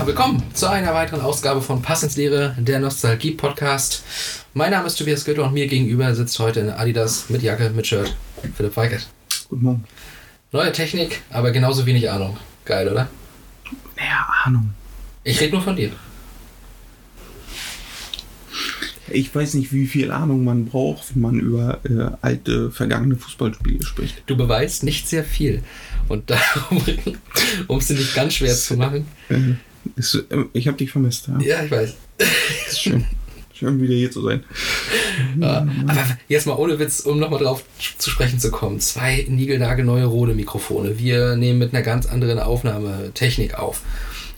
Ja, willkommen zu einer weiteren Ausgabe von Pass ins Leere, der Nostalgie-Podcast. Mein Name ist Tobias Götter und mir gegenüber sitzt heute in Adidas mit Jacke, mit Shirt Philipp Weigert. Guten Morgen. Neue Technik, aber genauso wenig Ahnung. Geil, oder? Naja, Ahnung. Ich rede nur von dir. Ich weiß nicht, wie viel Ahnung man braucht, wenn man über äh, alte, vergangene Fußballspiele spricht. Du beweist nicht sehr viel. Und darum, um es dir nicht ganz schwer zu machen. Ist, äh, ich habe dich vermisst. Ja. Ja, ich weiß. Schön. schön, wieder hier zu sein. Ja, aber jetzt mal ohne Witz, um nochmal drauf zu sprechen zu kommen. Zwei niegelnagelneue Rode-Mikrofone. Wir nehmen mit einer ganz anderen Aufnahmetechnik auf.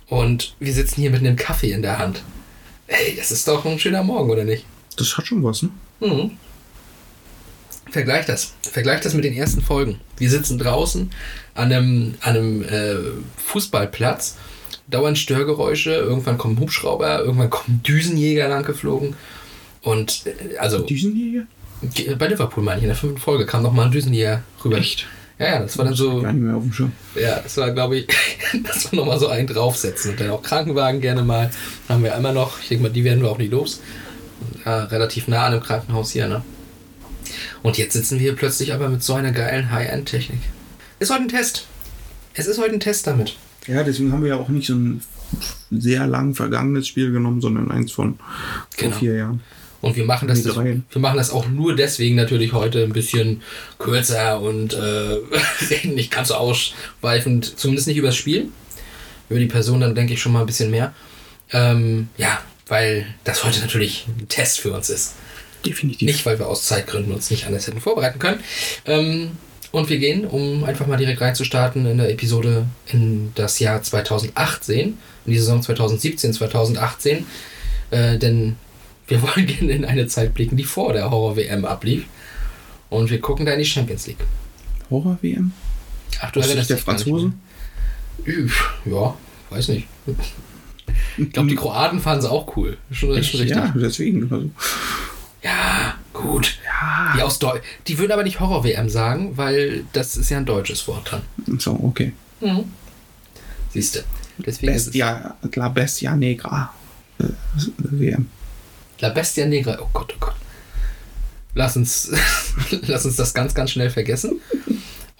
Und wir sitzen hier mit einem Kaffee in der Hand. Ey, das ist doch ein schöner Morgen, oder nicht? Das hat schon was, ne? Mhm. Vergleich das. Vergleich das mit den ersten Folgen. Wir sitzen draußen an einem, an einem äh, Fußballplatz. Dauernd Störgeräusche. Irgendwann kommen Hubschrauber. Irgendwann kommen Düsenjäger lang geflogen. Und äh, also Düsenjäger? bei Liverpool meine ich, in der fünften Folge kam noch mal ein Düsenjäger rüber. Echt? Ja, ja, das war dann so. Gar nicht mehr auf dem Schirm. Ja, das war, glaube ich, das war nochmal so ein draufsetzen. Und dann auch Krankenwagen gerne mal. Haben wir immer noch. Ich denke mal, die werden wir auch nicht los. Ja, relativ nah an dem Krankenhaus hier, ne? Und jetzt sitzen wir plötzlich aber mit so einer geilen High-End-Technik. Ist heute ein Test. Es ist heute ein Test damit. Ja, deswegen haben wir ja auch nicht so ein sehr lang vergangenes Spiel genommen, sondern eins von Genau. vier Jahren. Und wir machen das, drei. wir machen das auch nur deswegen natürlich heute ein bisschen kürzer und äh, nicht ganz so ausschweifend, zumindest nicht über das Spiel. Über die Person dann denke ich schon mal ein bisschen mehr. Ähm, ja, weil das heute natürlich ein Test für uns ist. Definitiv. Nicht, weil wir aus Zeitgründen uns nicht anders hätten vorbereiten können. Ähm, und wir gehen, um einfach mal direkt reinzustarten in der Episode in das Jahr 2018, in die Saison 2017, 2018. Äh, denn wir wollen gerne in eine Zeit blicken, die vor der Horror-WM ablief. Und wir gucken da in die Champions League. Horror-WM? Ach, du Das ist erinnerst der dich gar nicht Franzose? mehr. Üff, Ja, weiß nicht. Ich glaube, die Kroaten fanden es auch cool. Schon, schon richtig. Ja, deswegen. Also, Ja, gut. Ja. Die, aus Deu die würden aber nicht Horror-WM sagen, weil das ist ja ein deutsches Wort dran. So, okay. Siehst du. Deswegen Bestia, La Bestia Negra. Äh, WM. La Bestia Negra. Oh Gott, oh Gott. Lass uns, lass uns das ganz, ganz schnell vergessen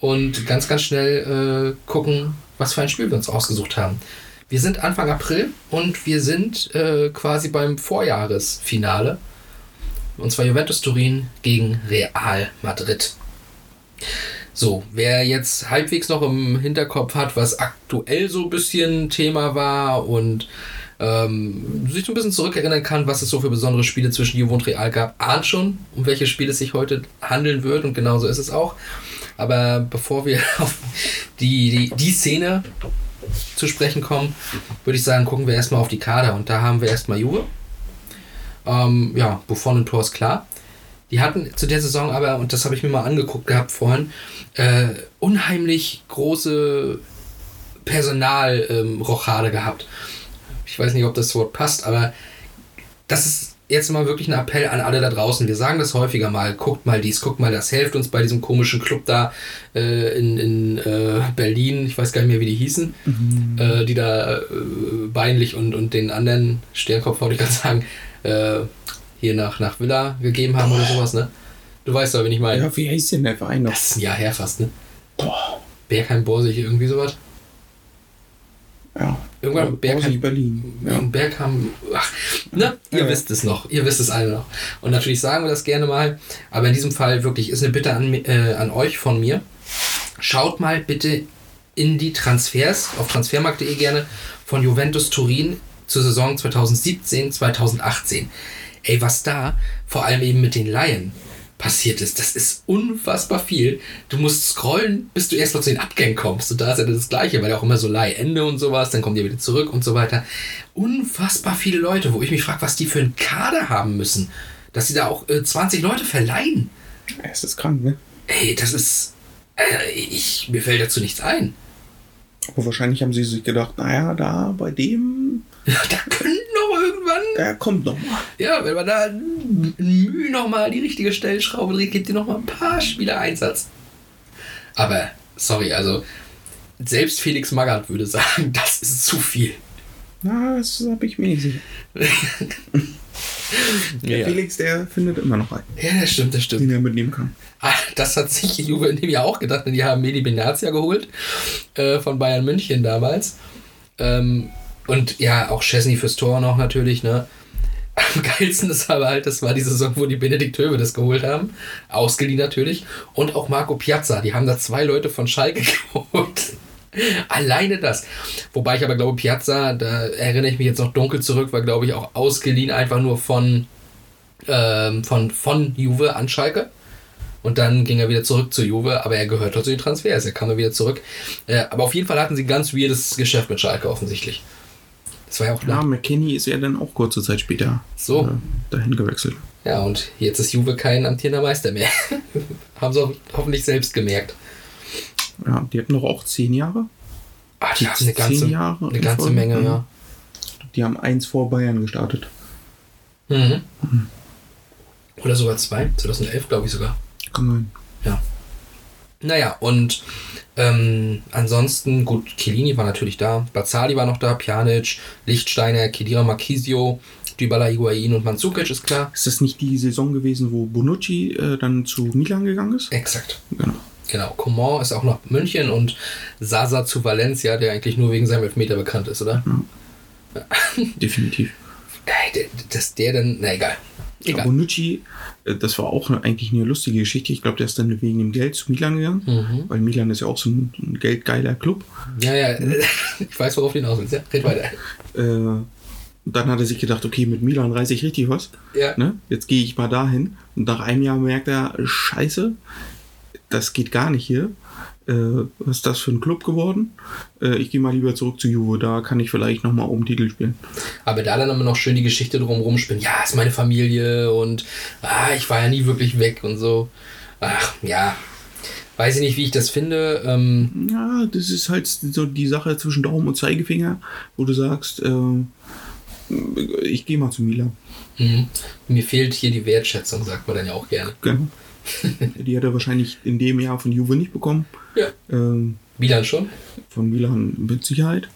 und ganz, ganz schnell äh, gucken, was für ein Spiel wir uns ausgesucht haben. Wir sind Anfang April und wir sind äh, quasi beim Vorjahresfinale. Und zwar Juventus Turin gegen Real Madrid. So, wer jetzt halbwegs noch im Hinterkopf hat, was aktuell so ein bisschen Thema war und ähm, sich so ein bisschen zurückerinnern kann, was es so für besondere Spiele zwischen Juve und Real gab, ahnt schon, um welche Spiele es sich heute handeln wird und genauso ist es auch. Aber bevor wir auf die, die, die Szene zu sprechen kommen, würde ich sagen, gucken wir erstmal auf die Kader und da haben wir erstmal Juve. Ähm, ja, Buffon im Tor ist klar. Die hatten zu der Saison aber, und das habe ich mir mal angeguckt gehabt vorhin, äh, unheimlich große Personalrochade gehabt. Ich weiß nicht, ob das Wort passt, aber das ist jetzt mal wirklich ein Appell an alle da draußen. Wir sagen das häufiger mal, guckt mal dies, guckt mal das, helft uns bei diesem komischen Club da äh, in, in äh, Berlin, ich weiß gar nicht mehr, wie die hießen, äh, die da äh, Beinlich und, und den anderen Sternkopf, wollte ich gerade sagen, äh, hier nach, nach Villa gegeben haben oder sowas, ne? Du weißt aber, wen ich meine. Ja, wie heißt denn der Verein noch? Das ist ein Jahr her fast, ne? Boah. Bergheim, Borsig, irgendwie sowas. Ja. Irgendwann Bergheim Bergheim, Berlin. Ja. Bergheim, ach, ne? Ihr Ja, ja. wisst es noch, ihr wisst es alle noch. Und natürlich sagen wir das gerne mal, aber in diesem Fall wirklich ist eine Bitte an, äh, an euch von mir. Schaut mal bitte in die Transfers, auf transfermarkt.de gerne, von Juventus Turin zur Saison 2017, 2018. Ey, was da, vor allem eben mit den Laien, passiert ist. Das ist unfassbar viel. Du musst scrollen, bis du erst mal zu den Abgängen kommst. Und da ist ja das Gleiche, weil ja auch immer so Leihende und sowas, dann kommen die wieder zurück und so weiter. Unfassbar viele Leute, wo ich mich frage, was die für einen Kader haben müssen. Dass sie da auch äh, 20 Leute verleihen. Es ist krank, ne? Ey, das ist. Äh, ich, mir fällt dazu nichts ein. Aber wahrscheinlich haben sie sich gedacht, naja, da bei dem, Ja, da könnten noch irgendwann. der kommt noch mal. Ja, wenn man da Mühe nochmal die richtige Stellschraube dreht, gibt dir nochmal ein paar Spieler Einsatz. Aber, sorry, also, selbst Felix Magath würde sagen, das ist zu viel. Na, das habe ich mir nicht sicher. Der Ja. Felix, der findet immer noch einen, Ja, das stimmt, das stimmt. den er mitnehmen kann. Ah, das hat sich Juve in dem Jahr auch gedacht, denn die haben Medi Benazia geholt äh, von Bayern München damals. Ähm, und ja, auch Chesney fürs Tor noch natürlich, ne? Am geilsten ist aber halt, das war die Saison, wo die Benedikt Höwe das geholt haben. Ausgeliehen natürlich. Und auch Marco Piazza. Die haben da zwei Leute von Schalke geholt. Alleine das. Wobei ich aber glaube, Piazza, da erinnere ich mich jetzt noch dunkel zurück, war glaube ich auch ausgeliehen einfach nur von, ähm, von, von Juve an Schalke. Und dann ging er wieder zurück zu Juve, aber er gehört zu den Transfers. Er kam dann wieder zurück. Äh, aber auf jeden Fall hatten sie ein ganz weirdes Geschäft mit Schalke offensichtlich. Das war ja auch Ja. McKenny ist ja dann auch kurze Zeit später So. äh, dahin gewechselt. Ja, und jetzt ist Juve kein amtierender Meister mehr. Haben sie auch hoffentlich selbst gemerkt. Ja, die hatten doch auch zehn Jahre. Ah, die Die haben eine ganze, zehn Jahre eine in ganze Folge? Menge, ja. Die haben eins vor Bayern gestartet. Mhm. Oder sogar zwei. 2011, glaube ich sogar. Kann sein. Ja. Naja, und ähm, ansonsten, gut, Chiellini war natürlich da, Bazzali war noch da, Pjanic, Lichtsteiner, Kedira Marquisio, Dybala, Higuain und Mandzukic ist klar. Ist das nicht die Saison gewesen, wo Bonucci äh, dann zu Milan gegangen ist? Exakt. Genau. Genau, Coman ist auch noch München und Sasa zu Valencia, der eigentlich nur wegen seinem Elfmeter bekannt ist, oder? Definitiv. Ey, der- Dass der dann, na egal. Egal. Bonucci, äh, das war auch eigentlich eine lustige Geschichte. Ich glaube, der ist dann wegen dem Geld zu Milan gegangen, Mhm. weil Milan ist ja auch so ein, ein geldgeiler Club. Ja, ja, ich weiß, worauf du hinaus willst. Ja, red weiter. Äh, und dann hat er sich gedacht, okay, mit Milan reiße ich richtig was. Ja. Ne? Jetzt gehe ich mal dahin. Und nach einem Jahr merkt er, scheiße, das geht gar nicht hier. Äh, was ist das für ein Club geworden? Äh, ich gehe mal lieber zurück zu Juve, da kann ich vielleicht nochmal um Titel spielen. Aber da dann immer noch schön die Geschichte drumherum spielen. Ja, ist meine Familie und ah, ich war ja nie wirklich weg und so. Ach, ja. Weiß ich nicht, wie ich das finde. Ähm, Ja, das ist halt so die Sache zwischen Daumen und Zeigefinger, wo du sagst, äh, ich gehe mal zu Milan. mhm. mir fehlt hier die Wertschätzung, sagt man dann ja auch gerne. Genau. die hat er wahrscheinlich in dem Jahr von Juve nicht bekommen. Ja. Ähm, Milan schon. von Milan mit Sicherheit.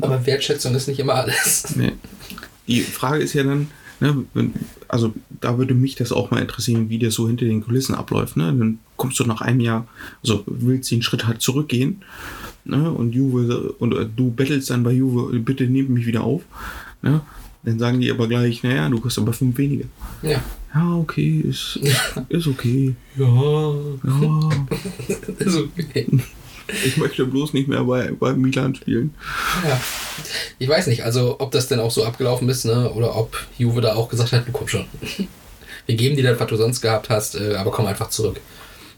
Aber Wertschätzung ist nicht immer alles. Nee. Die Frage ist ja dann, ne, wenn, also da würde mich das auch mal interessieren, wie das so hinter den Kulissen abläuft. Ne? Dann kommst du nach einem Jahr, also willst den Schritt halt zurückgehen ne? und Juve und äh, du bettelst dann bei Juve, bitte nehmt mich wieder auf. Ne? Dann sagen die aber gleich, naja, du kriegst aber fünf weniger. Ja. Ja, okay, ist, ist okay. Ja. Ja, Ist okay. ich möchte bloß nicht mehr bei, bei Milan spielen. Ja. Ich weiß nicht, also ob das denn auch so abgelaufen ist, ne? Oder ob Juve da auch gesagt hat, du komm schon. Wir geben dir das, was du sonst gehabt hast, äh, aber komm einfach zurück.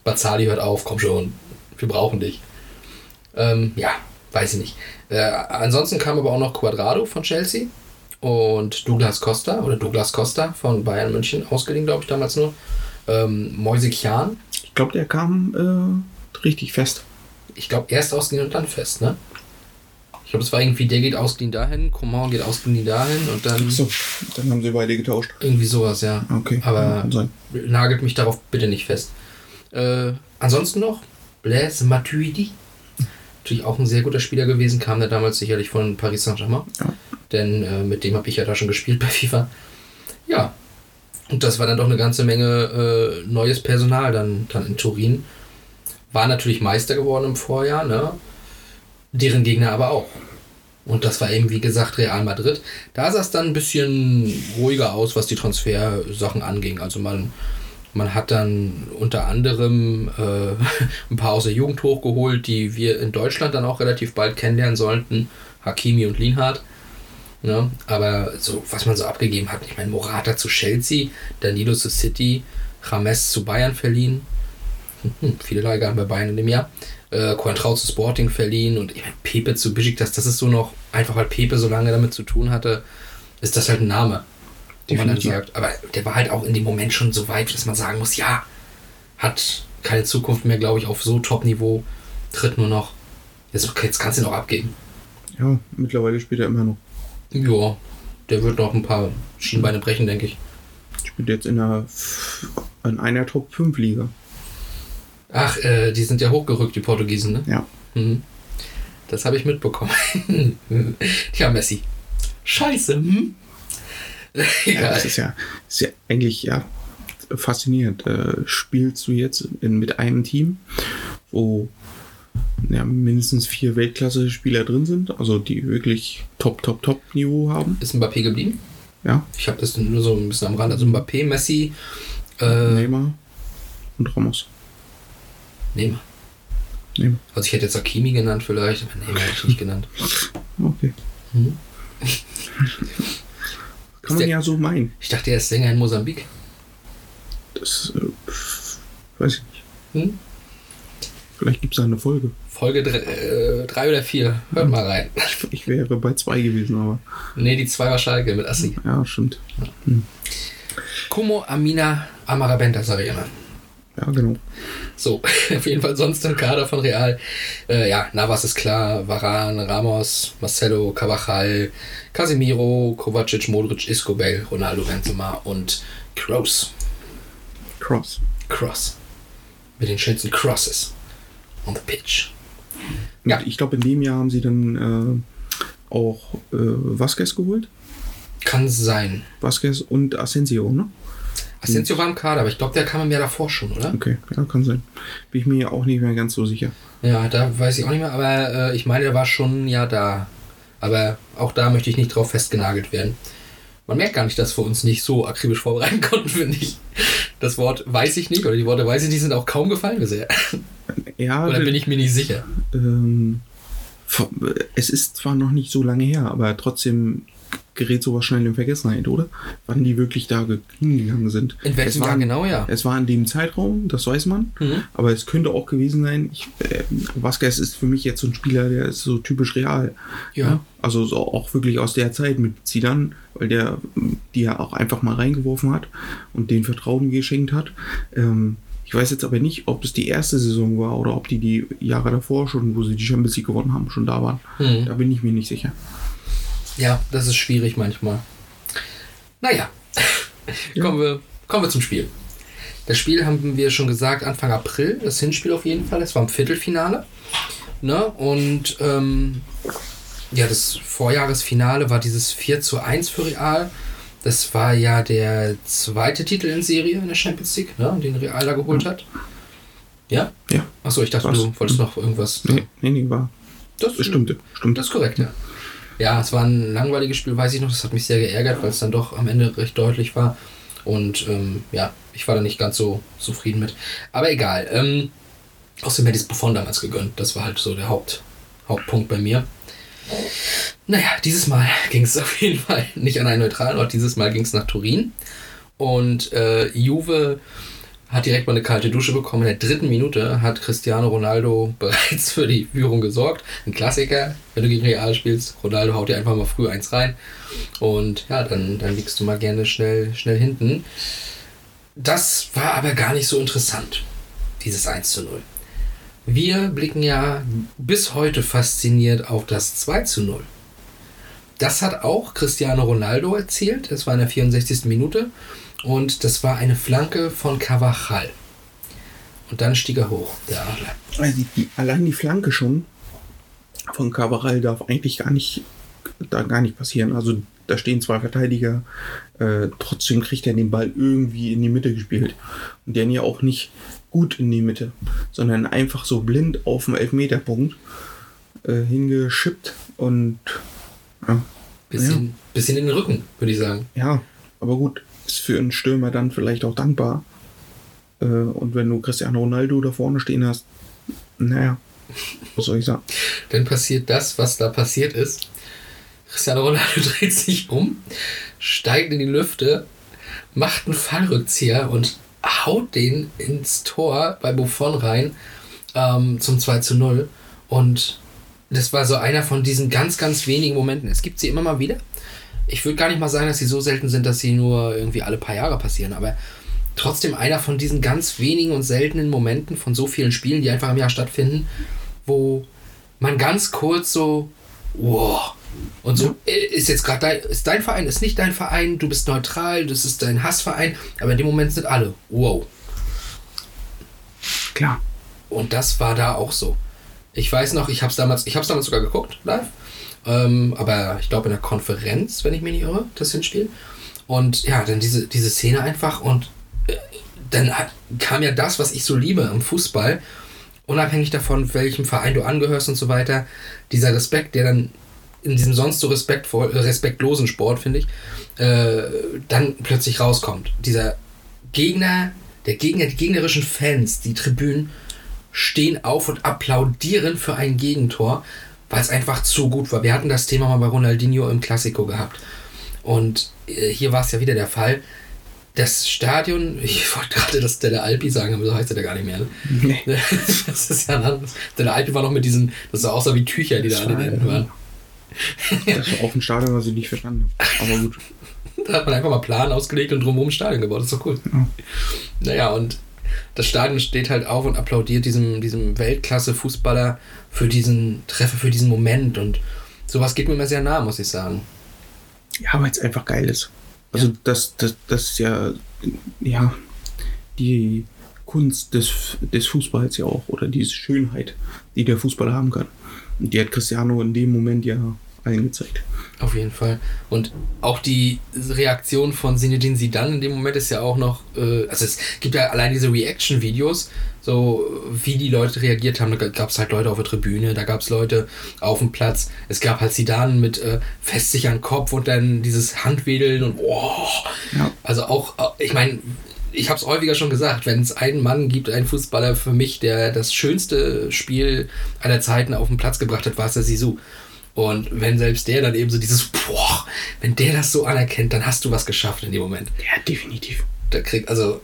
Bazzali hört auf, komm schon. Wir brauchen dich. Ähm, ja, weiß ich nicht. Äh, ansonsten kam aber auch noch Quadrado von Chelsea und Douglas Costa oder Douglas Costa von Bayern München, ausgeliehen, glaube ich, damals nur. Ähm, Moise Kian, Ich glaube, der kam äh, richtig fest. ich glaube, erst ausgeliehen und dann fest, ne? Ich glaube, es war irgendwie, der geht ausgeliehen dahin, Coman geht ausgeliehen dahin und dann So, dann haben sie beide getauscht. irgendwie sowas, ja. Okay, Aber nagelt mich darauf bitte nicht fest. Äh, ansonsten noch Blaise Matuidi. Natürlich auch ein sehr guter Spieler gewesen, kam der damals sicherlich von Paris Saint-Germain. Ja. Denn äh, mit dem habe ich ja da schon gespielt bei FIFA. Ja. Und das war dann doch eine ganze Menge äh, neues Personal dann, dann in Turin. War natürlich Meister geworden im Vorjahr, ne? Deren Gegner aber auch. Und das war eben, wie gesagt, Real Madrid. Da sah es dann ein bisschen ruhiger aus, was die Transfersachen anging. Also man, man hat dann unter anderem äh, ein paar aus der Jugend hochgeholt, die wir in Deutschland dann auch relativ bald kennenlernen sollten. Hakimi und Lienhardt. Ne? Aber so, was man so abgegeben hat, ich meine, Morata zu Chelsea, Danilo zu City, James zu Bayern verliehen. Hm, viele Leihgaben bei Bayern in dem Jahr. Äh, Coentrao zu Sporting verliehen und ich meine, Pepe zu Besiktas, das ist so noch, einfach weil Pepe so lange damit zu tun hatte, ist das halt ein Name, wo man dann sagt. Aber der war halt auch in dem Moment schon so weit, dass man sagen muss, ja, hat keine Zukunft mehr, glaube ich, auf so Top-Niveau, tritt nur noch. Jetzt, jetzt kannst du ihn auch abgeben. Ja, mittlerweile spielt er immer noch. Ja, der wird noch ein paar Schienbeine brechen, denke ich. Spielt jetzt in einer, in einer Top 5 Liga. Ach, äh, die sind ja hochgerückt, die Portugiesen, ne? Ja. Mhm. Das habe ich mitbekommen. Tja, Messi. Scheiße. Hm? Ja, das ist ja, ist ja eigentlich ja faszinierend. Äh, spielst du jetzt in, mit einem Team, wo ja, mindestens vier Weltklasse-Spieler drin sind, also die wirklich Top, Top, Top-Niveau haben. Ist Mbappé geblieben? Ja, Ich habe das nur so ein bisschen am Rand. Also Mbappé, Messi, äh, Neymar und Ramos. Neymar. Neymar. Also ich hätte jetzt Akimi genannt vielleicht, aber Neymar hätte ich nicht genannt. Okay. Mhm. Kann man der- ja so meinen. Ich dachte, er ist Sänger in Mosambik. Das äh, weiß ich nicht. Hm? Vielleicht gibt es eine Folge. Folge 3 äh, drei oder 4. Hört mal rein. Ich wäre bei zwei gewesen, aber nee, die 2 war Schalke mit Assi. ja, stimmt. Como Amina Amarabenta, sage ich immer. Ja, genau. So, auf jeden Fall sonst im Kader von Real. Äh, ja, Navas ist klar, Varan, Ramos, Marcelo, Cavachal, Casemiro, Kovacic, Modric, Iscobel, Ronaldo, Benzema und Kroos. Cross. Cross. Mit den schönsten Crosses on the pitch. Ja. Ja. Ich glaube, in dem Jahr haben sie dann äh, auch äh, Vasquez geholt. Kann sein. Vasquez und Asensio, ne? Asensio war im Kader, aber ich glaube, der kam im Jahr davor schon, oder? Okay, ja, kann sein. Bin ich mir auch nicht mehr ganz so sicher. Ja, da weiß ich auch nicht mehr, aber äh, ich meine, der war schon ja da. Aber auch da möchte ich nicht drauf festgenagelt werden. Man merkt gar nicht, dass wir uns nicht so akribisch vorbereiten konnten, finde ich. Das Wort weiß ich nicht, oder die Worte weiß ich nicht, sind auch kaum gefallen bisher. Ja, Oder bin ich mir nicht sicher? ähm, es ist zwar noch nicht so lange her, aber trotzdem gerät sowas schnell in Vergessenheit, oder? Wann die wirklich da ge- hingegangen sind. In welchem Es Jahr war- genau, ja. Es war in dem Zeitraum, das weiß man. Mhm. Aber es könnte auch gewesen sein, ich, äh, Vasquez ist für mich jetzt so ein Spieler, der ist so typisch real. Ja. Also so auch wirklich aus der Zeit mit Zidane, weil der die ja auch einfach mal reingeworfen hat und den Vertrauen geschenkt hat. Ähm, ich weiß jetzt aber nicht, ob es die erste Saison war oder ob die die Jahre davor schon, wo sie die Champions League gewonnen haben, schon da waren. Mhm. Da bin ich mir nicht sicher. Ja, das ist schwierig manchmal. Naja, kommen, wir, kommen wir zum Spiel. Das Spiel haben wir schon gesagt, Anfang April, das Hinspiel auf jeden Fall. Es war im Viertelfinale. Ne? Und ähm, ja, das Vorjahresfinale war dieses 4 zu 1 für Real. Das war ja der zweite Titel in Serie in der Champions League, ne? den Real da geholt hat. Ja? Ja. Achso, ich dachte, Was? du wolltest noch irgendwas. Nee, nee, nee war. Das Das stimmte. Stimmt. das ist korrekt, ja. Ja, es war ein langweiliges Spiel, weiß ich noch. Das hat mich sehr geärgert, weil es dann doch am Ende recht deutlich war. Und ähm, ja, ich war da nicht ganz so zufrieden mit. Aber egal. Ähm, außerdem hätte ich es Buffon damals gegönnt. Das war halt so der Haupt, Hauptpunkt bei mir. Naja, dieses Mal ging es auf jeden Fall nicht an einen neutralen Ort. Dieses Mal ging es nach Turin. Und äh, Juve hat direkt mal eine kalte Dusche bekommen. In der dritten Minute hat Cristiano Ronaldo bereits für die Führung gesorgt. Ein Klassiker, wenn du gegen Real spielst. Ronaldo haut dir einfach mal früh eins rein. Und ja, dann, dann liegst du mal gerne schnell, schnell hinten. Das war aber gar nicht so interessant, dieses 1 zu 0. Wir blicken ja bis heute fasziniert auf das 2 zu 0. Das hat auch Cristiano Ronaldo erzielt. Das war in der 64. Minute. Und das war eine Flanke von Cavachal. Und dann stieg er hoch, der Adler. Also die, die, allein die Flanke schon von Cabral darf eigentlich gar nicht, da gar nicht passieren. Also da stehen zwei Verteidiger, äh, trotzdem kriegt er den Ball irgendwie in die Mitte gespielt. Und der ja auch nicht gut in die Mitte, sondern einfach so blind auf dem Elfmeterpunkt äh, hingeschippt und ja, Bisschen, bisschen in den Rücken, würde ich sagen. ja, aber gut, ist für einen Stürmer dann vielleicht auch dankbar. Äh, und wenn du Cristiano Ronaldo da vorne stehen hast, naja, was soll ich sagen? Dann passiert das, was da passiert ist. Cristiano Ronaldo dreht sich um, steigt in die Lüfte, macht einen Fallrückzieher und haut den ins Tor bei Buffon rein ähm, zum 2 zu 0. Und das war so einer von diesen ganz, ganz wenigen Momenten. Es gibt sie immer mal wieder. Ich würde gar nicht mal sagen, dass sie so selten sind, dass sie nur irgendwie alle paar Jahre passieren, aber trotzdem einer von diesen ganz wenigen und seltenen Momenten von so vielen Spielen, die einfach im Jahr stattfinden, wo man ganz kurz so, wow, und so äh, ist jetzt gerade dein, ist dein Verein, ist nicht dein Verein, du bist neutral, das ist dein Hassverein, aber in dem Moment sind alle, wow. Klar. Und das war da auch so. Ich weiß noch, ich habe es damals, damals sogar geguckt, live. Ähm, aber ich glaube in der Konferenz, wenn ich mich nicht irre, das Hinspiel. Und ja, dann diese, diese Szene einfach und äh, dann hat, kam ja das, was ich so liebe im Fußball, unabhängig davon, welchem Verein du angehörst und so weiter, dieser Respekt, der dann in diesem sonst so respektvoll, äh, respektlosen Sport, finde ich, äh, dann plötzlich rauskommt. Dieser Gegner, der Gegner, die gegnerischen Fans, die Tribünen stehen auf und applaudieren für ein Gegentor, weil es einfach zu gut war. Wir hatten das Thema mal bei Ronaldinho im Klassiko gehabt. Und äh, hier war es ja wieder der Fall. Das Stadion, ich wollte gerade das Delle Alpi sagen, aber so heißt er ja gar nicht mehr. Ne? Nee. Das ist ja ein anderes. Delle Alpi war noch mit diesen, das sah aussah wie Tücher, die da Das an den Enden waren. Das war auch ein Stadion, was ich nicht verstanden habe. Aber gut. Da hat man einfach mal Plan ausgelegt und drumherum ein Stadion gebaut. Das ist doch cool. Ja. Naja, und das Stadion steht halt auf und applaudiert diesem, diesem Weltklasse-Fußballer für diesen Treffer, für diesen Moment. Und sowas geht mir immer sehr nah, muss ich sagen. Ja, weil es einfach geil ist. Also Ja. das, das, das ist ja, ja, die Kunst des, des Fußballs ja auch, oder diese Schönheit, die der Fußballer haben kann. Und die hat Cristiano in dem Moment ja allen gezeigt. Auf jeden Fall. Und auch die Reaktion von Zinedine Zidane in dem Moment ist ja auch noch, äh, also es gibt ja allein diese Reaction-Videos, so wie die Leute reagiert haben. Da gab es halt Leute auf der Tribüne, da gab es Leute auf dem Platz. Es gab halt Zidane mit äh, fest sich an den Kopf und dann dieses Handwedeln und oh. Ja. Also auch, äh, ich meine, ich habe es häufiger schon gesagt, wenn es einen Mann gibt, einen Fußballer für mich, der das schönste Spiel aller Zeiten auf den Platz gebracht hat, war es der Sisu. Und wenn selbst der dann eben so dieses, boah, wenn der das so anerkennt, dann hast du was geschafft in dem Moment. Ja, definitiv. Da kriegt, also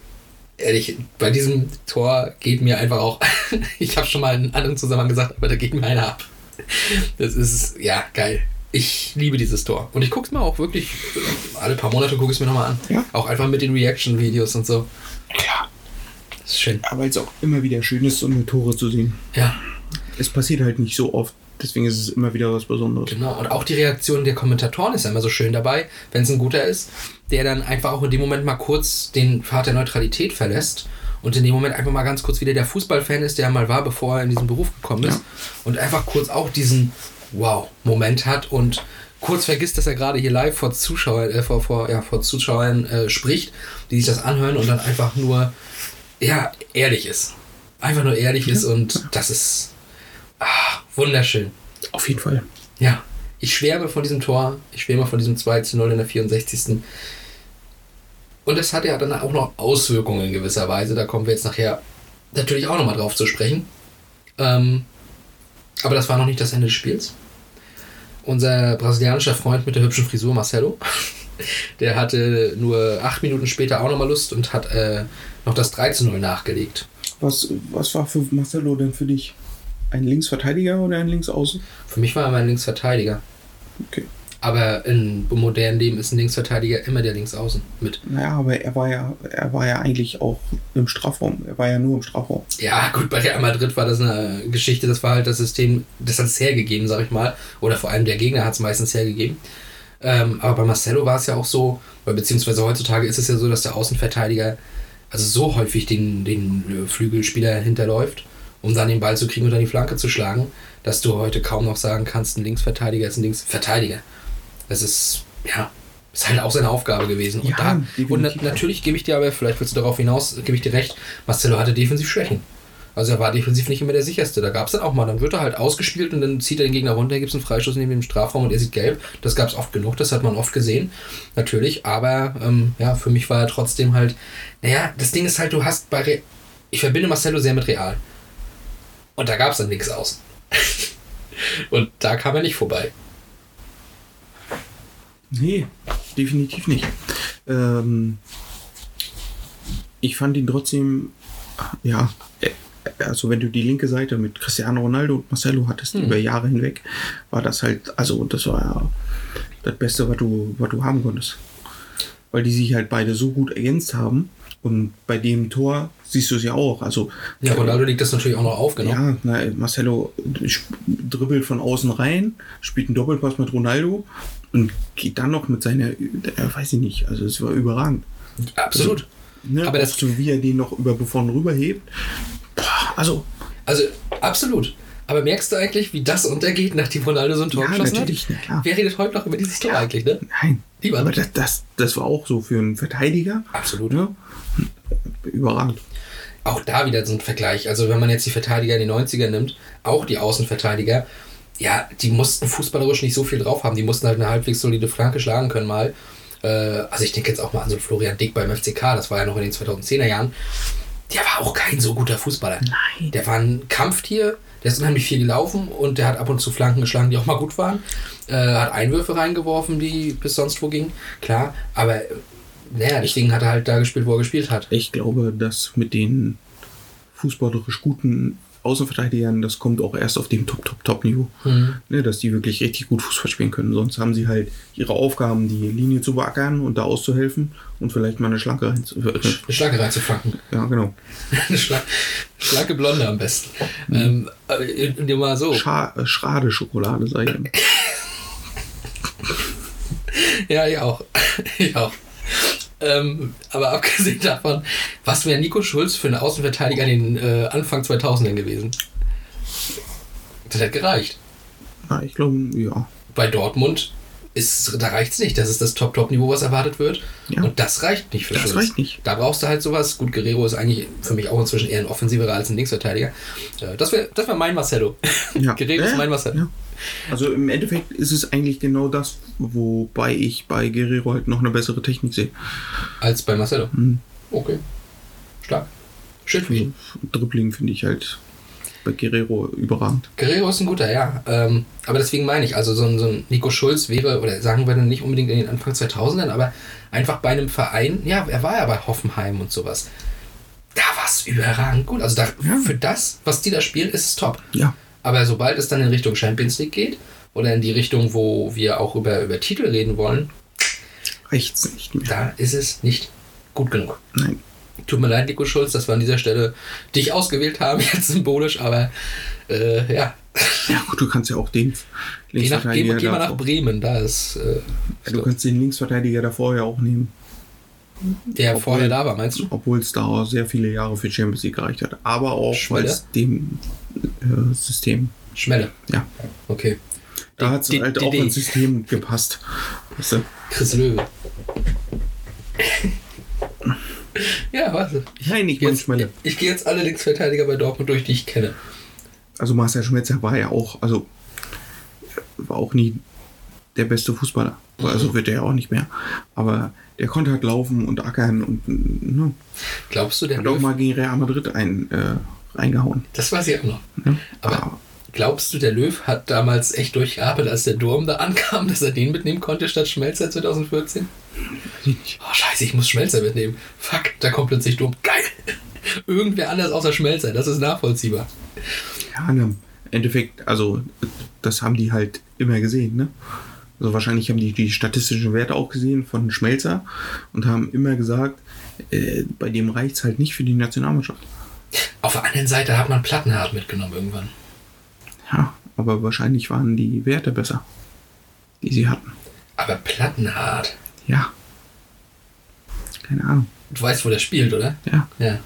ehrlich, bei diesem Tor geht mir einfach auch, ich habe schon mal in einem anderen Zusammenhang gesagt, aber da geht mir einer ab. Das ist, ja, geil. Ich liebe dieses Tor. Und ich gucke es mir auch wirklich, alle paar Monate gucke ich es mir nochmal an. Ja. Auch einfach mit den Reaction-Videos und so. Klar. Das ist schön. Aber es auch immer wieder schön ist, so eine Tore zu sehen. Ja, Es passiert halt nicht so oft. Deswegen ist es immer wieder was Besonderes. Genau, und auch die Reaktion der Kommentatoren ist ja immer so schön dabei, wenn es ein guter ist, der dann einfach auch in dem Moment mal kurz den Pfad der Neutralität verlässt und in dem Moment einfach mal ganz kurz wieder der Fußballfan ist, der mal war, bevor er in diesen Beruf gekommen ist Ja. und einfach kurz auch diesen Wow-Moment hat und kurz vergisst, dass er gerade hier live vor Zuschauern, äh, vor, vor, ja, vor Zuschauern äh, spricht, die sich das anhören und dann einfach nur, ja, ehrlich ist. Einfach nur ehrlich ist und das ist ah, wunderschön. Auf jeden Fall. Ja, ich schwärme von diesem Tor. Ich schwärme von diesem 2 zu 0 in der 64. Und das hat ja dann auch noch Auswirkungen in gewisser Weise. Da kommen wir jetzt nachher natürlich auch nochmal drauf zu sprechen. Ähm, aber das war noch nicht das Ende des Spiels. Unser brasilianischer Freund mit der hübschen Frisur, Marcelo, der hatte nur acht Minuten später auch nochmal Lust und hat äh, noch das 3 zu 0 nachgelegt. Was, was war für Marcelo denn für dich? Ein Linksverteidiger oder ein Linksaußen? Für mich war er mein Linksverteidiger. Okay. Aber im modernen Leben ist ein Linksverteidiger immer der Linksaußen mit. Naja, aber er war ja, er war ja eigentlich auch im Strafraum. Er war ja nur im Strafraum. Ja, gut, bei Real Madrid war das eine Geschichte, das war halt das System, das hat es hergegeben, sag ich mal. Oder vor allem der Gegner hat es meistens hergegeben. Ähm, aber bei Marcelo war es ja auch so, weil beziehungsweise heutzutage ist es ja so, dass der Außenverteidiger also so häufig den, den äh, Flügelspieler hinterläuft, um dann den Ball zu kriegen und dann die Flanke zu schlagen, dass du heute kaum noch sagen kannst, ein Linksverteidiger ist ein Linksverteidiger. Das ist, ja, ist halt auch seine Aufgabe gewesen. Und, Ja, da, und na, natürlich gebe ich dir aber, vielleicht willst du darauf hinaus, gebe ich dir recht, Marcelo hatte defensiv Schwächen. Also er war defensiv nicht immer der sicherste. Da gab es dann auch mal, dann wird er halt ausgespielt und dann zieht er den Gegner runter, gibt es einen Freistoß neben dem Strafraum und er sieht gelb. Das gab es oft genug, das hat man oft gesehen, natürlich. Aber ähm, ja, für mich war er trotzdem halt, naja, das Ding ist halt, du hast bei, Re ich verbinde Marcelo sehr mit Real. Und da gab es dann nichts aus. und da kam er nicht vorbei. Nee, definitiv nicht. Ähm, ich fand ihn trotzdem, ja, äh, also wenn du die linke Seite mit Cristiano Ronaldo und Marcelo hattest über Jahre hinweg, war das halt, also das war ja das Beste, was du, was du haben konntest. Weil die sich halt beide so gut ergänzt haben. Und bei dem Tor siehst du es ja auch. Also Ja, Ronaldo legt das natürlich auch noch auf, genau. ja, na, Marcelo dribbelt von außen rein, spielt einen Doppelpass mit Ronaldo und geht dann noch mit seiner, äh, weiß ich nicht, also es war überragend. Absolut. Ne? Aber das- so wie er den noch über Buffon rüberhebt. Boah, also, Also, absolut. Aber merkst du eigentlich, wie das untergeht, nachdem Ronaldo so ein Tor Ja, geschossen natürlich, hat? na klar. Wer redet heute noch über dieses Tor eigentlich, ne? nein. Lieber Aber das, das, das war auch so für einen Verteidiger. Absolut. Ne? Überragend. Auch da wieder so ein Vergleich. Also, wenn man jetzt die Verteidiger in die 90er nimmt, auch die Außenverteidiger, ja, die mussten fußballerisch nicht so viel drauf haben. Die mussten halt eine halbwegs solide Flanke schlagen können mal. Äh, also, ich denke jetzt auch mal an so Florian Dick beim FCK, das war ja noch in den 2010er Jahren. Der war auch kein so guter Fußballer. Nein. Der war ein Kampftier, der ist unheimlich viel gelaufen und der hat ab und zu Flanken geschlagen, die auch mal gut waren. Äh, hat Einwürfe reingeworfen, die bis sonst wo gingen. Klar, aber naja, deswegen hat er halt da gespielt, wo er gespielt hat. Ich glaube, dass mit den fußballerisch guten Außenverteidigern, das kommt auch erst auf dem Top, Top, Top-Niveau. Ne, dass die wirklich richtig gut Fußball spielen können. Sonst haben sie halt ihre Aufgaben, die Linie zu beackern und da auszuhelfen und vielleicht mal eine Schlanke rein zu. Äh, Eine Schlanke reinzuflanken. ja, genau. Eine Schla schlanke Blonde am besten. Ähm, äh, mal so. Scha äh, Schrade Schokolade, sag ich immer. Ja, ich auch. ich auch. Ähm, aber abgesehen davon, was wäre Nico Schulz für einen Außenverteidiger in den äh, Anfang 2000ern gewesen? Das hat gereicht. Ja, ich glaube, ja. Bei Dortmund ist, da reicht es nicht. Das ist das Top-Top-Niveau, was erwartet wird. Ja. Und das reicht nicht für Das Schulz. reicht nicht. Da brauchst du halt sowas. Gut, Guerrero ist eigentlich für mich auch inzwischen eher ein offensiverer als ein Linksverteidiger. Äh, Das wäre das wär mein Marcelo. Ja. Guerrero ist Ja, mein Marcelo. Ja. Also im Endeffekt ist es eigentlich genau das, wobei ich bei Guerrero halt noch eine bessere Technik sehe. Als bei Marcelo. Mhm. Okay. Stark. Schön für ihn. Dribbling finde ich halt bei Guerrero überragend. Guerrero ist ein guter, ja. Ähm, aber deswegen meine ich, also so ein, so ein Nico Schulz wäre, oder sagen wir dann nicht unbedingt in den Anfang 2000ern, aber einfach bei einem Verein, ja, er war ja bei Hoffenheim und sowas. Da war es überragend gut. Also da, für das, was die da spielen, ist es top. Ja. Aber sobald es dann in Richtung Champions League geht oder in die Richtung, wo wir auch über, über Titel reden wollen, Rechts nicht mehr. da ist es nicht gut genug. Nein. Tut mir leid, Nico Schulz, dass wir an dieser Stelle dich ausgewählt haben, jetzt symbolisch, aber äh, ja, Ja gut, du kannst ja auch den Geh, nach, geh, Linksverteidiger geh mal nach Bremen, da ist äh, ja, du kannst den Linksverteidiger davor ja auch nehmen, der obwohl- vorher da war, meinst du? obwohl es da sehr viele Jahre für Champions League gereicht hat. Aber auch weil es dem äh, System, Schmelle. ja, Okay. da hat es halt auch ins System gepasst. Weißt du? Chris Löwe. ja, warte. Nein, ich meine Jetzt, Schmelle. ich gehe jetzt alle Linksverteidiger bei Dortmund durch, die ich kenne. Also Marcel Schmetzer war ja auch, also war auch nie der beste Fußballer. Also wird er ja auch nicht mehr. Aber der konnte halt laufen und ackern und ne, Glaubst du, der hat auch Löw, mal gegen Real Madrid ein, äh, reingehauen. das weiß ich auch noch. Ne? Aber glaubst du, der Löw hat damals echt durchgearbeitet, als der Durm da ankam, dass er den mitnehmen konnte statt Schmelzer 2014? weiß ich nicht. Oh, scheiße, ich muss Schmelzer mitnehmen. Fuck, da kommt plötzlich Durm. Geil. Irgendwer anders außer Schmelzer, das ist nachvollziehbar. Ja, ne, im Endeffekt, also das haben die halt immer gesehen, ne? Also wahrscheinlich haben die die statistischen Werte auch gesehen von Schmelzer und haben immer gesagt, äh, bei dem reicht es halt nicht für die Nationalmannschaft. Auf der anderen Seite hat man Plattenhart mitgenommen irgendwann. Ja, aber wahrscheinlich waren die Werte besser, die sie hatten. Aber Plattenhart. Ja. Keine Ahnung. Du weißt, wo der spielt, oder? Ja. Ja.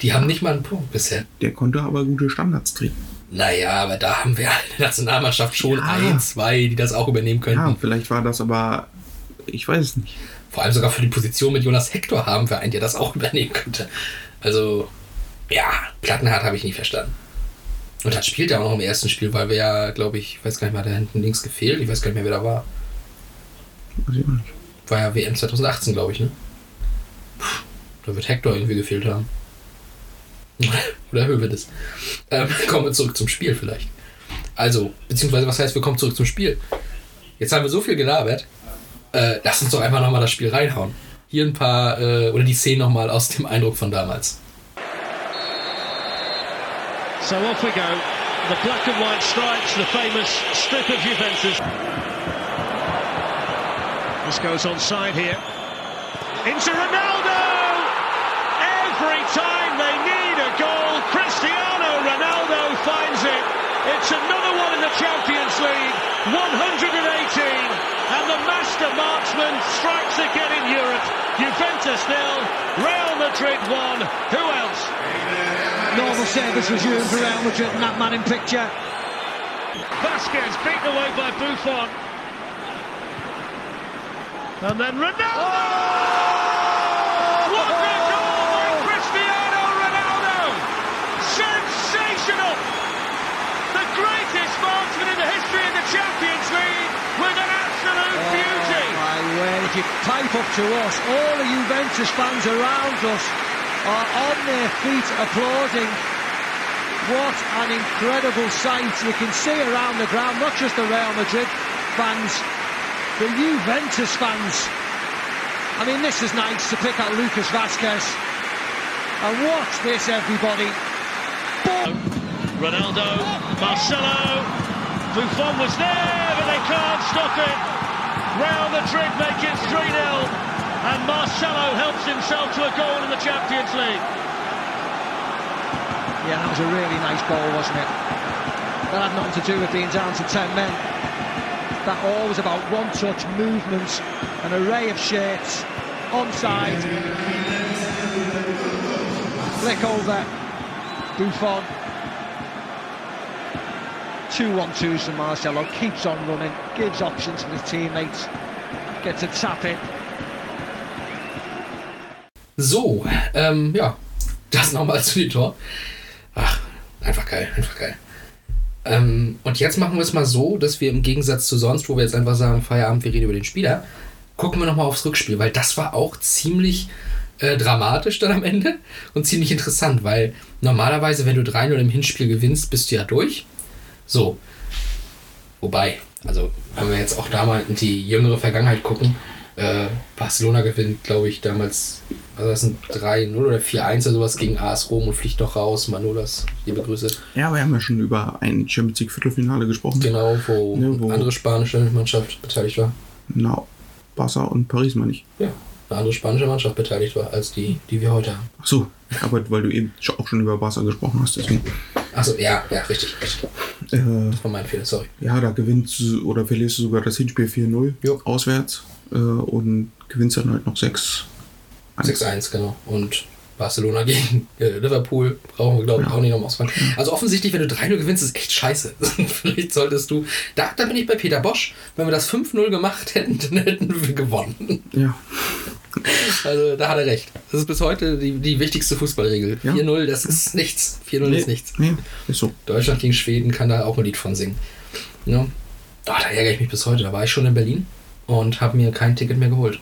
Die haben nicht mal einen Punkt bisher. Der konnte aber gute Standards treten. Naja, aber da haben wir in der Nationalmannschaft schon Ja. ein, zwei, die das auch übernehmen Ja, könnten. vielleicht war das aber, ich weiß es nicht. Vor allem sogar für die Position mit Jonas Hector haben wir einen, der das auch übernehmen könnte. Also, ja, Plattenhardt habe ich nie verstanden. Und hat spielt ja auch noch im ersten Spiel, weil wir ja, glaube ich, ich weiß gar nicht mal, da hinten links gefehlt. Ich weiß gar nicht mehr, wer da war. Weiß ich auch nicht. War ja WM 2018, glaube ich, ne? Puh, da wird Hector irgendwie gefehlt haben. Oder Hövedes. Ähm, kommen wir zurück zum Spiel vielleicht. Also, beziehungsweise, was heißt, wir kommen zurück zum Spiel? Jetzt haben wir so viel gelabert. Äh, lass uns doch einfach nochmal das Spiel reinhauen. Hier ein paar, äh, oder die nochmal aus dem Eindruck von damals. So off we go. The black and white stripes, the famous strip of Juventus. This goes on side here. Into Ronaldo! Every time they need a goal, Cristiano Ronaldo finds it. It's another one in the Champions League. 118. And the master marksman strikes again in Europe. Juventus nil, Real Madrid one. Who else? Normal service resumed for Real Madrid and that man in picture. Vasquez beaten away by Buffon. And then Ronaldo! What a goal by Cristiano Ronaldo! Sensational! The greatest marksman in the history of the Champions League with an absolute beauty! Oh, you pipe up to us, all the Juventus fans around us are on their feet applauding. What an incredible sight. You can see around the ground, not just the Real Madrid fans, the Juventus fans. I mean, this is nice to pick out Lucas Vasquez. And watch this, everybody. Ronaldo, Marcelo, Buffon was there, but they can't stop it. Real Madrid make it 3 0, and Marcelo helps himself to a goal in the Champions League. Yeah, that was a really nice goal, wasn't it? That had nothing to do with being down to 10 men. That all was about one touch, movements, an array of shirts, onside. Flick over, Buffon. Two one twos from Marcelo, keeps on running, gives options to his teammates, gets a tap in. So, ähm, ja, das nochmal zu dem Tor. Ach, einfach geil, einfach geil. Ähm, und jetzt machen wir es mal so, dass wir im Gegensatz zu sonst, wo wir jetzt einfach sagen, Feierabend, wir reden über den Spieler, gucken wir nochmal aufs Rückspiel, weil das war auch ziemlich äh, dramatisch dann am Ende und ziemlich interessant, weil normalerweise, wenn du 3-0 im Hinspiel gewinnst, bist du ja durch. So. Wobei, also, wenn wir jetzt auch da mal in die jüngere Vergangenheit gucken, äh, Barcelona gewinnt, glaube ich, damals, was war das, ein 3-0 oder 4-1 oder sowas gegen AS Rom und fliegt doch raus. Manolas, liebe Grüße. Ja, wir haben ja schon über ein Champions League Viertelfinale gesprochen. Genau, wo, Ne, wo- eine andere spanische Mannschaft beteiligt war. Na, Barca und Paris meine ich. Ja, eine andere spanische Mannschaft beteiligt war, als die, die wir heute haben. Ach so, aber weil du eben auch schon über Barca gesprochen hast, deswegen. Achso, ja, ja, richtig, richtig. Äh, Das war mein Fehler, sorry. ja, da gewinnst du oder verlierst du sogar das Hinspiel 4-0 Jo. auswärts äh, und gewinnst dann halt noch 6 6-1, genau. Und Barcelona gegen äh, Liverpool brauchen wir, glaube ich, Ja. auch nicht nochmal ausfallen. Also offensichtlich, wenn du 3-0 gewinnst, ist echt scheiße. Vielleicht solltest du. Da, da bin ich bei Peter Bosch. Wenn wir das 5-0 gemacht hätten, dann hätten wir gewonnen. Ja, Also da hat er recht. Das ist bis heute die, die wichtigste Fußballregel. Ja. 4-0, das ist nichts. 4-0 ist nichts. Nee, ist so. Deutschland gegen Schweden kann da auch ein Lied von singen. Ja. Ah, da ärgere ich mich bis heute. Da war ich schon in Berlin und habe mir kein Ticket mehr geholt.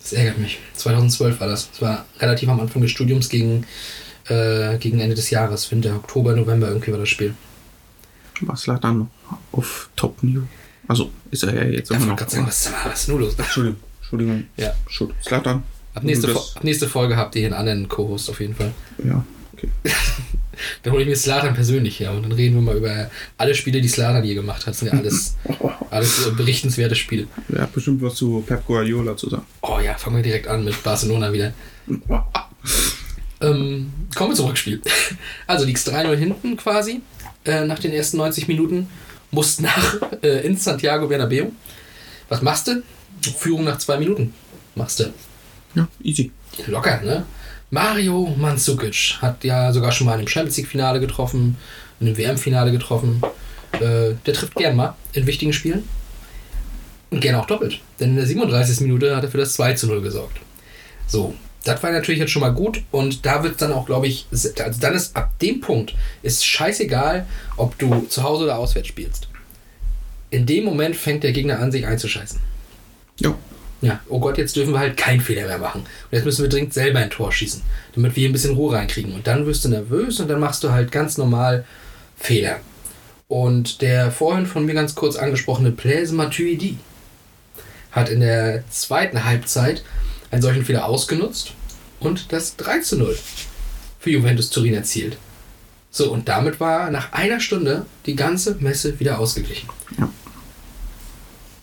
Das ärgert mich. 2012 war das. Das war relativ am Anfang des Studiums gegen, äh, gegen Ende des Jahres. Winter, Oktober, November irgendwie war das Spiel. Was lag dann noch auf Top-Niveau? Also ist er ja jetzt immer noch. sagen, was, was ist denn nur los? Entschuldigung, Entschuldigung. Ja. Schuld. Slatan. Ab nächste, ab nächste Folge habt ihr hier einen anderen Co-Host auf jeden Fall. Ja, okay. Dann hole ich mir Slatan persönlich her und dann reden wir mal über alle Spiele, die Slatan je gemacht hat. Das sind ja alles, alles berichtenswerte Spiele. Hat bestimmt was zu Pep Guardiola zu sagen. Oh ja, fangen wir direkt an mit Barcelona wieder. Ähm, kommen wir zum Rückspiel. Also liegst 3-0 hinten quasi äh, nach den ersten 90 Minuten. Musst nach äh, in Santiago Bernabeu. Was machst du? Führung nach zwei Minuten. Machst du. Ja, easy. Locker, ne? Mario Mandzukic hat ja sogar schon mal in einem Champions League-Finale getroffen, in einem WM-Finale getroffen. Äh, der trifft gern mal in wichtigen Spielen. Und gern auch doppelt. Denn in der 37. Minute hat er für das 2 zu 0 gesorgt. So, das war natürlich jetzt schon mal gut. Und da wird dann auch, glaube ich, also dann ist ab dem Punkt ist scheißegal, ob du zu Hause oder auswärts spielst. In dem Moment fängt der Gegner an, sich einzuscheißen. Ja. Ja, oh Gott, jetzt dürfen wir halt keinen Fehler mehr machen. Und jetzt müssen wir dringend selber ein Tor schießen, damit wir hier ein bisschen Ruhe reinkriegen. Und dann wirst du nervös und dann machst du halt ganz normal Fehler. Und der vorhin von mir ganz kurz angesprochene Blaise Matuidi hat in der zweiten Halbzeit einen solchen Fehler ausgenutzt und das 3 zu 0 für Juventus Turin erzielt. So, und damit war nach einer Stunde die ganze Messe wieder ausgeglichen. Ja.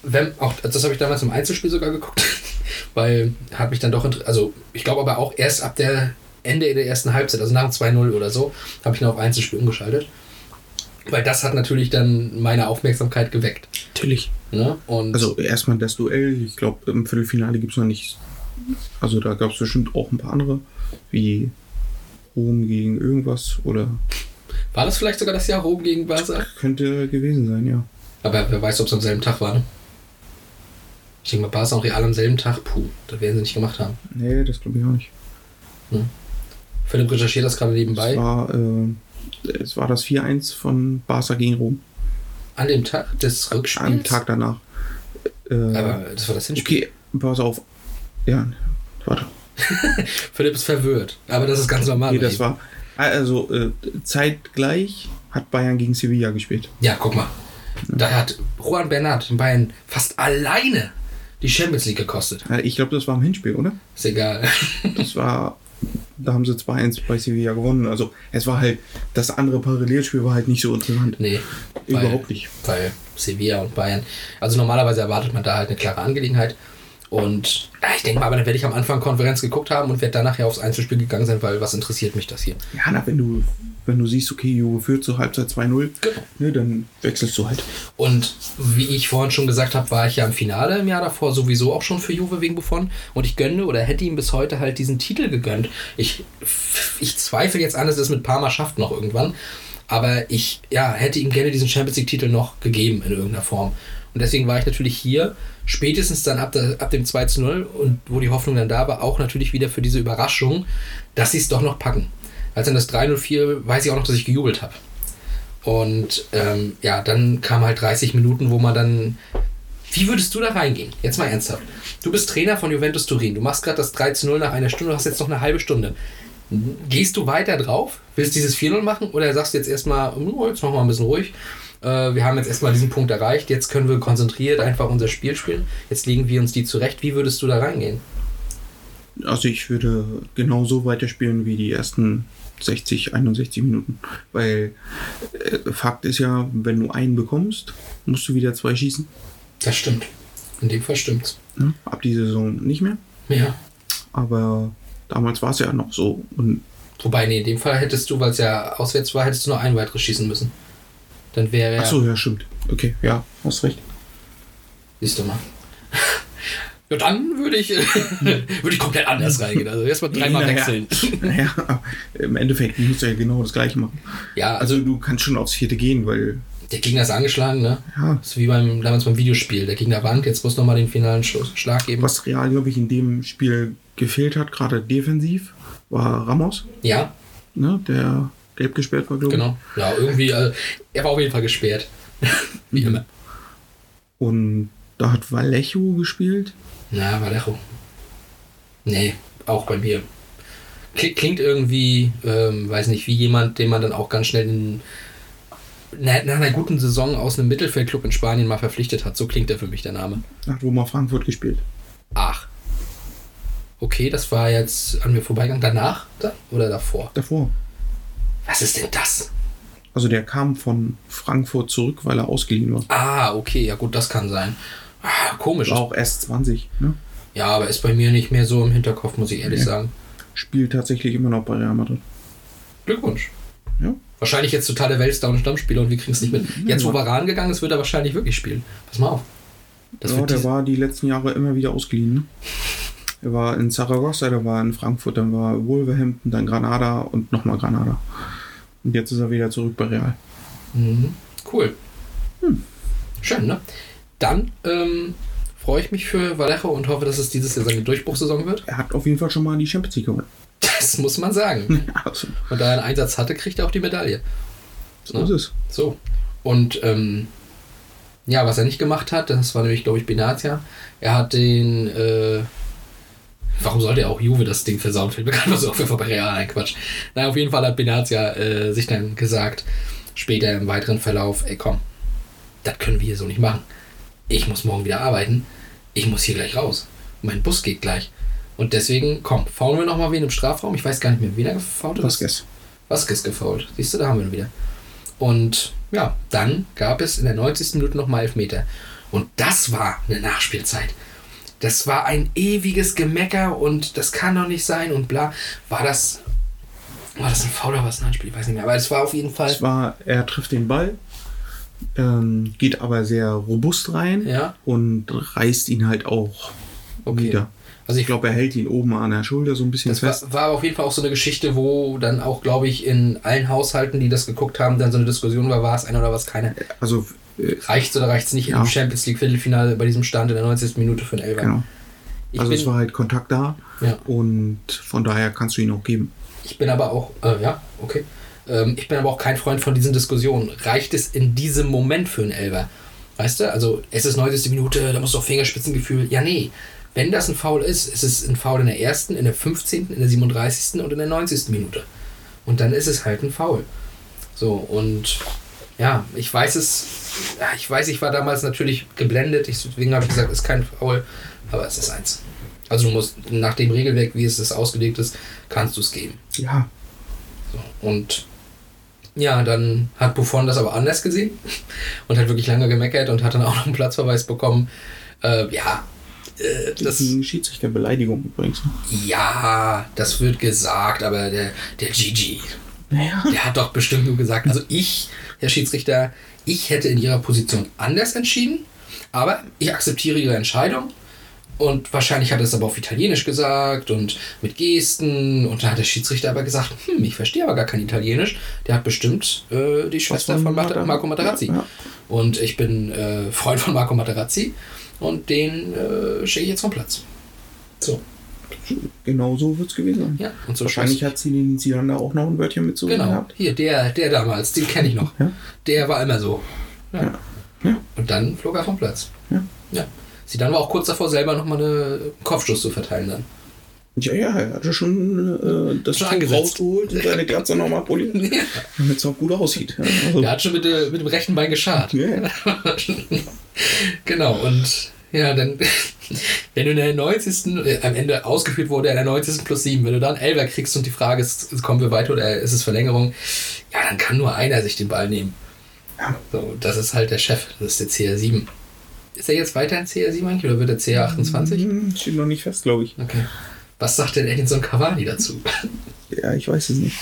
Wenn, auch, das habe ich damals im Einzelspiel sogar geguckt, weil hat mich dann doch, also ich glaube aber auch erst ab der Ende der ersten Halbzeit, also nach dem 2-0 oder so, habe ich dann auf Einzelspiel umgeschaltet. Weil das hat natürlich dann meine Aufmerksamkeit geweckt. Natürlich. Ne? Und Also erstmal das Duell. Ich glaube, im Viertelfinale gibt es noch nicht. Also da gab es bestimmt auch ein paar andere, wie Rom gegen irgendwas oder war das vielleicht sogar das Jahr Rom gegen Barca? könnte gewesen sein, ja. Aber wer weiß, ob es am selben Tag war. Ne? Ich denke mal, Barca und Real am selben Tag, puh, das werden sie nicht gemacht haben. Nee, das glaube ich auch nicht. Philipp recherchiert das gerade nebenbei. Es war, äh, es war das 4-1 von Barca gegen Rom. An dem Tag des Rückspiels. Am Tag danach. Äh, Aber das war das Hinspiel. okay, pass auf. Ja, warte. Philipp ist verwirrt. Aber das ist ganz normal. Nee, das war. Also äh, zeitgleich hat Bayern gegen Sevilla gespielt. Ja, guck mal. Da hat Juan Bernat in Bayern fast alleine die Champions League gekostet. Ich glaube, das war im Hinspiel, oder? Ist egal. Das war. Da haben sie 2-1 bei Sevilla gewonnen. Also es war halt, das andere Parallelspiel war halt nicht so interessant. nee. weil- Überhaupt nicht. Weil Sevilla und Bayern. Also normalerweise erwartet man da halt eine klare Angelegenheit. Und ja, ich denke mal, aber dann werde ich am Anfang Konferenz geguckt haben und werde dann nachher aufs Einzelspiel gegangen sein, weil was interessiert mich das hier? Ja, na, wenn du, wenn du siehst, okay, Juve führt zur Halbzeit 2-0, Genau. ne, dann wechselst du halt. Und wie ich vorhin schon gesagt habe, war ich ja im Finale im Jahr davor sowieso auch schon für Juve wegen Buffon. Und ich gönne oder hätte ihm bis heute halt diesen Titel gegönnt. Ich, ich zweifle jetzt an, dass er es mit Parma schafft noch irgendwann. Aber ich ja, hätte ihm gerne diesen Champions League-Titel noch gegeben in irgendeiner Form. Und deswegen war ich natürlich hier, spätestens dann ab, der, ab dem 2 zu 0 und wo die Hoffnung dann da war, auch natürlich wieder für diese Überraschung, dass sie es doch noch packen. Als dann das 3-0 fiel, weiß ich auch noch, dass ich gejubelt habe. Und ähm, ja, dann kam halt 30 Minuten, wo man dann. Wie würdest du da reingehen? Jetzt mal ernsthaft. Du bist Trainer von Juventus Turin. Du machst gerade das 3 zu 0 nach einer Stunde, du hast jetzt noch eine halbe Stunde. Gehst du weiter drauf? Willst dieses 4-0 machen? Oder sagst du jetzt erstmal, oh, jetzt machen wir ein bisschen ruhig. Äh, wir haben jetzt erstmal diesen Punkt erreicht. Jetzt können wir konzentriert einfach unser Spiel spielen. Jetzt legen wir uns die zurecht. Wie würdest du da reingehen? Also ich würde genauso weiterspielen wie die ersten 60, 61 Minuten. Weil äh, Fakt ist ja, wenn du einen bekommst, musst du wieder zwei schießen. Das stimmt. In dem Fall stimmt's. Ne? Ab dieser Saison nicht mehr. Ja. Aber damals war es ja noch so. Und Wobei, nee, in dem Fall hättest du, weil es ja auswärts war, hättest du nur ein weiteres schießen müssen. Dann wäre ja. ach so, ja, stimmt. Okay, ja, hast recht. Siehst du mal. Ja, dann würde ich, würde ich komplett anders reingehen. Also erstmal dreimal Naja. wechseln. Naja, im Endeffekt musst du ja genau das gleiche machen. Ja, also Also du kannst schon aufs vierte gehen, weil der Gegner ist angeschlagen, ne? ja, Das ist wie beim, damals beim Videospiel. Der Gegner wankt, jetzt muss nochmal den finalen Schlag geben. was Real, glaube ich, in dem Spiel gefehlt hat, gerade defensiv, war Ramos, Ja, ne, der gelb gesperrt war, glaube ich. genau. Ja, irgendwie, äh, er war auf jeden Fall gesperrt. wie immer. Und da hat Vallejo gespielt. Na, Vallejo. Nee, auch bei mir. Klingt, irgendwie, ähm, weiß nicht, wie jemand, den man dann auch ganz schnell in, nach, einer guten Saison aus einem Mittelfeldclub in Spanien mal verpflichtet hat. So klingt er für mich, der Name. Hat Roma Frankfurt gespielt. Ach. Okay, das war jetzt an mir vorbeigegangen. Danach da? oder davor? Davor. Was ist denn das? Also der kam von Frankfurt zurück, weil er ausgeliehen war. Ah, okay, ja gut, das kann sein. Ah, komisch. War auch erst 20. Ne? Ja, aber ist bei mir nicht mehr so im Hinterkopf, muss ich ehrlich Nee. sagen. Spielt tatsächlich immer noch bei Real Madrid. Glückwunsch. Ja. Wahrscheinlich jetzt total der Weltstar und Stammspieler und wir kriegen es nicht mit. Jetzt, wo Varan gegangen ist, wird er wahrscheinlich wirklich spielen. Pass mal auf. Das ja, der war die letzten Jahre immer wieder ausgeliehen. Ne? Er war in Zaragoza, der war in Frankfurt, dann war Wolverhampton, dann Granada und nochmal Granada. Und jetzt ist er wieder zurück bei Real. Mhm. Cool. Schön, ne? Dann ähm, freue ich mich für Vallejo und hoffe, dass es dieses Jahr seine Durchbruchssaison wird. Er hat auf jeden Fall schon mal die Champions League gewonnen. Das muss man sagen. Also, Und da er einen Einsatz hatte, kriegt er auch die Medaille. so ist es. So. Und ähm, ja, was er nicht gemacht hat, das war nämlich, glaube ich, Benatia. Er hat den, äh, warum sollte er auch Juve das Ding versauen? Fällt mir gerade so auf, für bei Real ein Quatsch. Naja, auf jeden Fall hat Benatia äh, sich dann gesagt, später im weiteren Verlauf, ey komm, das können wir hier so nicht machen. Ich muss morgen wieder arbeiten. Ich muss hier gleich raus. Mein Bus geht gleich. Und deswegen, komm, faulen wir nochmal wen im Strafraum. Ich weiß gar nicht mehr, wen er gefault ist. Vasquez. Vasquez gefault. Siehst du, da haben wir ihn wieder. Und ja, dann gab es in der 90. Minute nochmal Elfmeter. Und das war eine Nachspielzeit. Das war ein ewiges Gemecker und das kann doch nicht sein und bla. War das. War das ein Foul oder was ein Handspiel? Ich weiß nicht mehr. Aber es war auf jeden Fall. Es war, er trifft den Ball, ähm, geht aber sehr robust rein Ja. und reißt ihn halt auch Okay. wieder. Also Ich ich glaube, er hält ihn oben an der Schulter so ein bisschen Das fest. war, war auf jeden Fall auch so eine Geschichte, wo dann auch, glaube ich, in allen Haushalten, die das geguckt haben, dann so eine Diskussion war, war es einer oder was keiner. Also, äh, Reicht oder reicht es nicht Ja. im Champions League Viertelfinale bei diesem Stand in der 90. Minute für einen Elfer? genau. Ich, Also, bin, es war halt Kontakt da Ja. und von daher kannst du ihn auch geben. ich bin aber auch, äh, ja, okay. Ähm, ich bin aber auch kein Freund von diesen Diskussionen. Reicht es in diesem Moment für einen Elfer? Weißt du, also es ist 90. Minute, da musst du auf Fingerspitzengefühl. Ja, nee. Wenn das ein Foul ist, ist es ein Foul in der ersten, in der 15., in der 37. und in der 90. Minute. Und dann ist es halt ein Foul. So, und ja, ich weiß es, ich weiß, ich war damals natürlich geblendet, ich, deswegen habe ich gesagt, es ist kein Foul, aber es ist eins. Also du musst nach dem Regelwerk, wie es ist ausgelegt ist, kannst du es geben. Ja, So, und ja, dann hat Buffon das aber anders gesehen und hat wirklich lange gemeckert und hat dann auch noch einen Platzverweis bekommen. Äh, ja, äh, das das, ist eine Schiedsrichterbeleidigung übrigens. ne? ja, das wird gesagt, aber der, der Gigi, Naja. der hat doch bestimmt nur gesagt, also ich, Herr Schiedsrichter, ich hätte in Ihrer Position anders entschieden, aber ich akzeptiere Ihre Entscheidung. Und wahrscheinlich hat er es aber auf Italienisch gesagt und mit Gesten. Und dann hat der Schiedsrichter aber gesagt, hm, ich verstehe aber gar kein Italienisch. Der hat bestimmt äh, die Schwester von von Mata- Marco Materazzi. Ja, ja. Und ich bin äh, Freund von Marco Materazzi. Und den äh, schicke ich jetzt vom Platz. So, Genau so wird es gewesen sein. ja. Und so Wahrscheinlich hat Zinedine Zidane da auch noch ein Wörtchen mit zu Genau, gehabt. hier, der, der damals, den kenne ich noch. Ja. Der war immer so. Ja. Und dann flog er vom Platz. Ja. ja. Sie dann war auch kurz davor, selber nochmal einen Kopfschuss zu verteilen dann. Ja, ja, er hatte schon äh, das Schon rausgeholt und seine Glatze nochmal poliert, damit es auch gut aussieht. Ja, also, Der hat schon mit, äh, mit dem rechten Bein geschart. ja, ja. genau, und ja, dann, wenn du in der 90. Äh, am Ende ausgeführt wurde, in der 90. plus 7, wenn du dann Elfer kriegst und die Frage ist, kommen wir weiter oder ist es Verlängerung, ja, dann kann nur einer sich den Ball nehmen. Ja. So, das ist halt der Chef, das ist der CR7. Ist er jetzt weiter in CR7 eigentlich oder wird er CR28? Hm, Steht noch nicht fest, glaube ich. Okay. Was sagt denn Edinson Cavani dazu? Ja, ich weiß es nicht.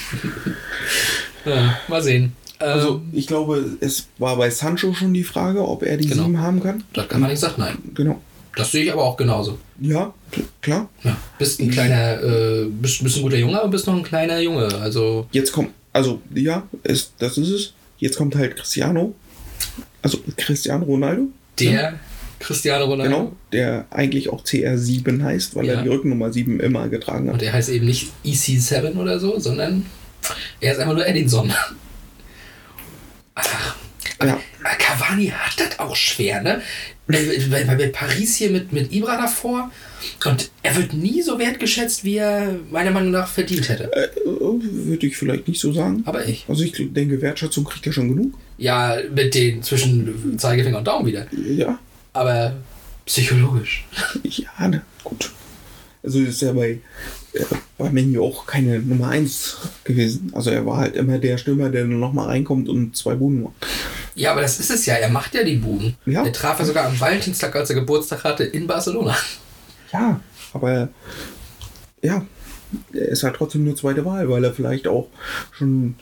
ja, mal sehen. Also, Ähm, ich glaube, es war bei Sancho schon die Frage, ob er die Genau. 7 haben kann. das kann man nicht sagen, nein. Genau. Das sehe ich aber auch genauso. Ja, kl- klar. Ja, bist ein kleiner, äh, bist, bist ein guter Junge, aber bist noch ein kleiner Junge. Also, Jetzt kommt, also, ja, es, das ist es. Jetzt kommt halt Cristiano. Also, Cristiano Ronaldo. Der Cristiano Ronaldo. Genau. Der eigentlich auch CR7 heißt, weil Ja. er die Rückennummer 7 immer getragen hat. Und er heißt eben nicht EC7 oder so, sondern er ist einfach nur Edinson. Ach, Ja. aber Cavani hat das auch schwer, ne? Bei, bei, bei Paris hier mit, mit Ibra davor. Und er wird nie so wertgeschätzt, wie er meiner Meinung nach verdient hätte. Äh, Würde ich vielleicht nicht so sagen. Aber ich. Also ich denke, Wertschätzung kriegt er schon genug. Ja, mit den zwischen Zeigefinger und Daumen wieder. Ja, Aber psychologisch. ja, ne, gut. Also ist ja bei, äh, bei Menu auch keine Nummer 1 gewesen. Also er war halt immer der Stürmer, der nur noch mal reinkommt und zwei Buden macht. Ja, aber das ist es ja. Er macht ja die Buden. Ja. Er traf ja sogar am Valentinstag, als er Geburtstag hatte, in Barcelona. Ja, aber ja, er ist halt trotzdem nur zweite Wahl, weil er vielleicht auch schon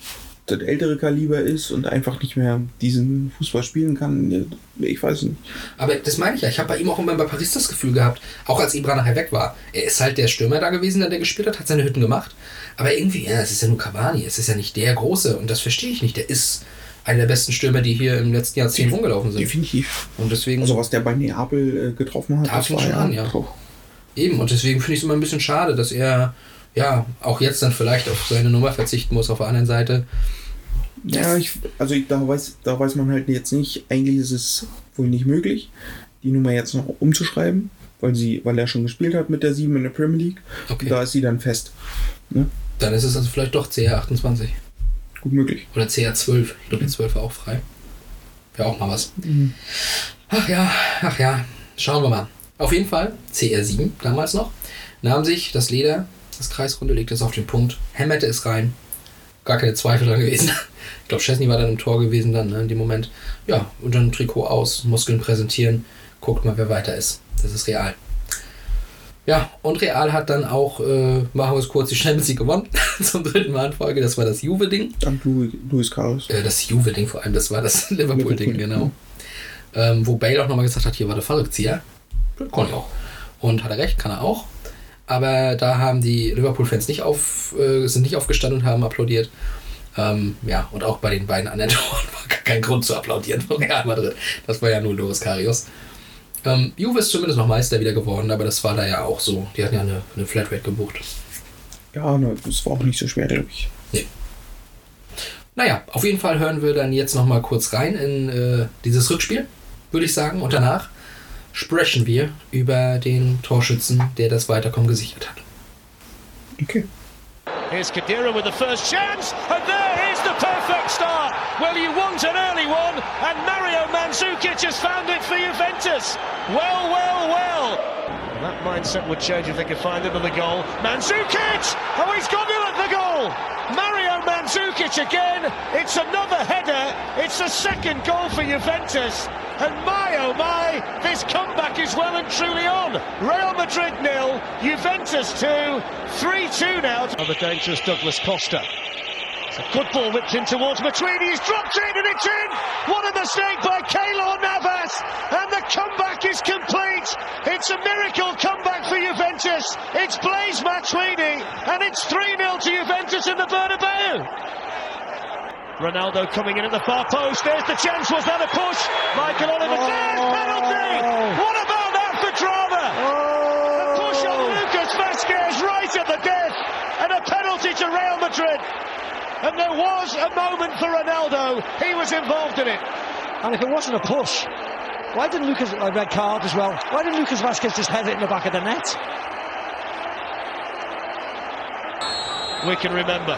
das ältere Kaliber ist und einfach nicht mehr diesen Fußball spielen kann. Ich weiß nicht. Aber das meine ich ja. Ich habe bei ihm auch immer bei Paris das Gefühl gehabt, auch als Ibra nachher weg war. Er ist halt der Stürmer da gewesen, der, der gespielt hat, hat seine Hütten gemacht. Aber irgendwie, ja, es ist ja nur Cavani. Es ist ja nicht der Große. Und das verstehe ich nicht. Der ist einer der besten Stürmer, die hier im letzten Jahrzehnt rumgelaufen sind. Definitiv. Und deswegen, Also was der bei Neapel äh, getroffen hat, Da fing schon an, ja. Eben. Und deswegen finde ich es immer ein bisschen schade, dass er, ja, auch jetzt dann vielleicht auf seine Nummer verzichten muss auf der anderen Seite. Ja, ich, also ich, da, weiß, da weiß man halt jetzt nicht, eigentlich ist es wohl nicht möglich, die Nummer jetzt noch umzuschreiben, weil, sie, weil er schon gespielt hat mit der 7 in der Premier League. Okay. Da ist sie dann fest. Ne? Dann ist es also vielleicht doch CR28 Gut möglich. oder CR12. Ich glaube, die 12 war auch frei. Wäre auch mal was. Ach ja, ach ja. Schauen wir mal. Auf jeden Fall, CR7 damals noch, nahm sich das Leder, das Kreisrunde, legte es auf den Punkt, hämmerte es rein. Gar keine Zweifel dran gewesen. Ich glaube, Chesney war dann im Tor gewesen dann ne, in dem Moment. Ja, und dann Trikot aus, Muskeln präsentieren, guckt mal, wer weiter ist. Das ist real. Ja, und Real hat dann auch, äh, machen wir es kurz, die Champions League gewonnen. Zum dritten Mal in Folge. Das war das Juve-Ding. Dank Lu- Luis Carlos. Äh, das Juve-Ding vor allem, das war das Liverpool-Ding, Liverpool, genau. Ähm, wo Bale auch nochmal gesagt hat, hier war der Kann ich auch. Und hat er recht, kann er auch. Aber da haben die Liverpool-Fans nicht auf, äh, sind nicht aufgestanden und haben applaudiert. Ähm, ja, und auch bei den beiden anderen Toren war gar kein Grund zu applaudieren von Real Madrid. Das war ja nur Loris Karius. Ähm, Juve ist zumindest noch Meister wieder geworden, aber das war da ja auch so. Die hatten ja eine, eine Flatrate gebucht. Ja, ne, das war auch nicht so schwer, glaube ich. Naja, auf jeden Fall hören wir dann jetzt nochmal kurz rein in äh, dieses Rückspiel, würde ich sagen. Und danach sprechen wir über den Torschützen, der das Weiterkommen gesichert hat. Okay. Here's Kadira with the first chance, and there is the perfect start. Well, you want an early one, and Mario Mandzukic has found it for Juventus. Well, well, well. That mindset would change if they could find another goal. Mandzukic! Oh, he's got it at the goal! Mario Mandzukic again. It's another header. It's the second goal for Juventus. And my oh my, this comeback is well and truly on. Real Madrid nil, Juventus 2, 3-2 now. Oh, the dangerous Douglas Costa. It's a good ball whipped in towards Matuidi. He's dropped it and it's in. What a mistake by Keylor Navas. And the comeback is complete. It's a miracle comeback for Juventus. It's Blaise Matuidi and it's 3-0 to Juventus in the Bernabeu. Ronaldo coming in at the far post. There's the chance. Was that a push? Michael Oliver oh. says penalty. What about that for drama? A push on oh. Lucas Vasquez right at the death, and a penalty to Real Madrid. And there was a moment for Ronaldo. He was involved in it. And if it wasn't a push, why didn't Lucas, a red card as well, why didn't Lucas Vasquez just head it in the back of the net? We can remember.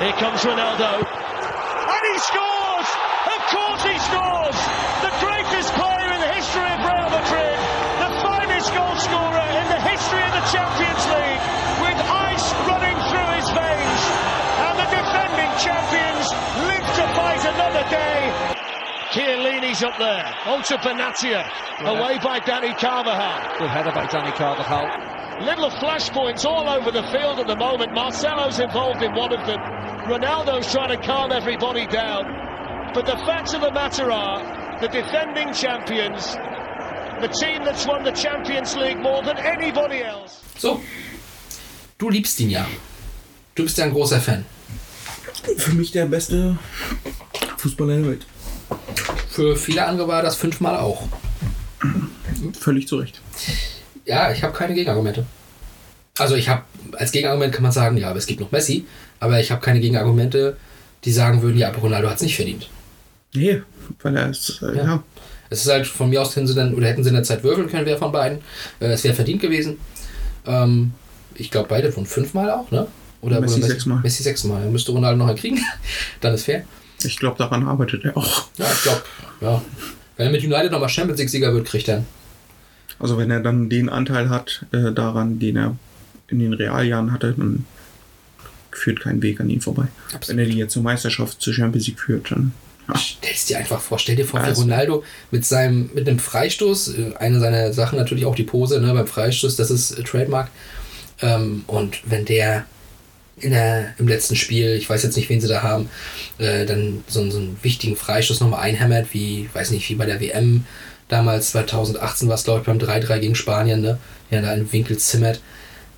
Here comes Ronaldo. And he scores! Fight day. Chiellini's up there. Onto Benatia. Away by Danny Carvajal. Good header by Danny Carvajal. Little flashpoints all over the field at the moment. Marcelo's involved in one of them. Ronaldo's trying to calm everybody down. But the facts of the matter are the defending champions, the team that's won the Champions League more than anybody else. So, du liebst ihn ja. Du bist ja ein großer Fan. Für mich der beste Fußballer der Welt. Für viele andere war das fünfmal auch. Völlig zu Recht. Ja, ich habe keine Gegenargumente. Also ich habe, als Gegenargument kann man sagen, ja, aber es gibt noch Messi, aber ich habe keine Gegenargumente, die sagen würden, ja, aber Ronaldo hat es nicht verdient. Nee, weil er ist, äh, Ja. ja. Es ist halt von mir aus hätten sie dann, oder hätten sie in der Zeit würfeln können, wer von beiden. Äh, es wäre verdient gewesen. Ähm, ich glaube, beide von fünfmal auch, ne? Oder Messi oder sechsmal. Messi sechsmal. Müsste Ronaldo noch kriegen. dann ist fair. Ich glaube, daran arbeitet er auch. Ja, ich glaube, ja. Wenn er mit United nochmal Champions League-Sieger wird, kriegt er ihn. Also wenn er dann den Anteil hat äh, daran, den er in den Realjahren hatte, dann führt kein Weg an ihm vorbei. Absolut. Wenn er die jetzt zur Meisterschaft, zur Champions League führt, dann ja. Stell's dir einfach vor, stell dir vor, also- Ronaldo mit seinem, mit einem Freistoß, äh, eine seiner Sachen natürlich auch die Pose, ne, beim Freistoß, das ist äh, Trademark. Ähm, und wenn der in der, im letzten Spiel, ich weiß jetzt nicht, wen sie da haben, äh, dann so, einen- so einen wichtigen Freistoß nochmal einhämmert, wie, weiß nicht, wie bei der WM damals, 2018 war es, glaube ich, beim 3-3 gegen Spanien, ne? Ja, da einen Winkel zimmert.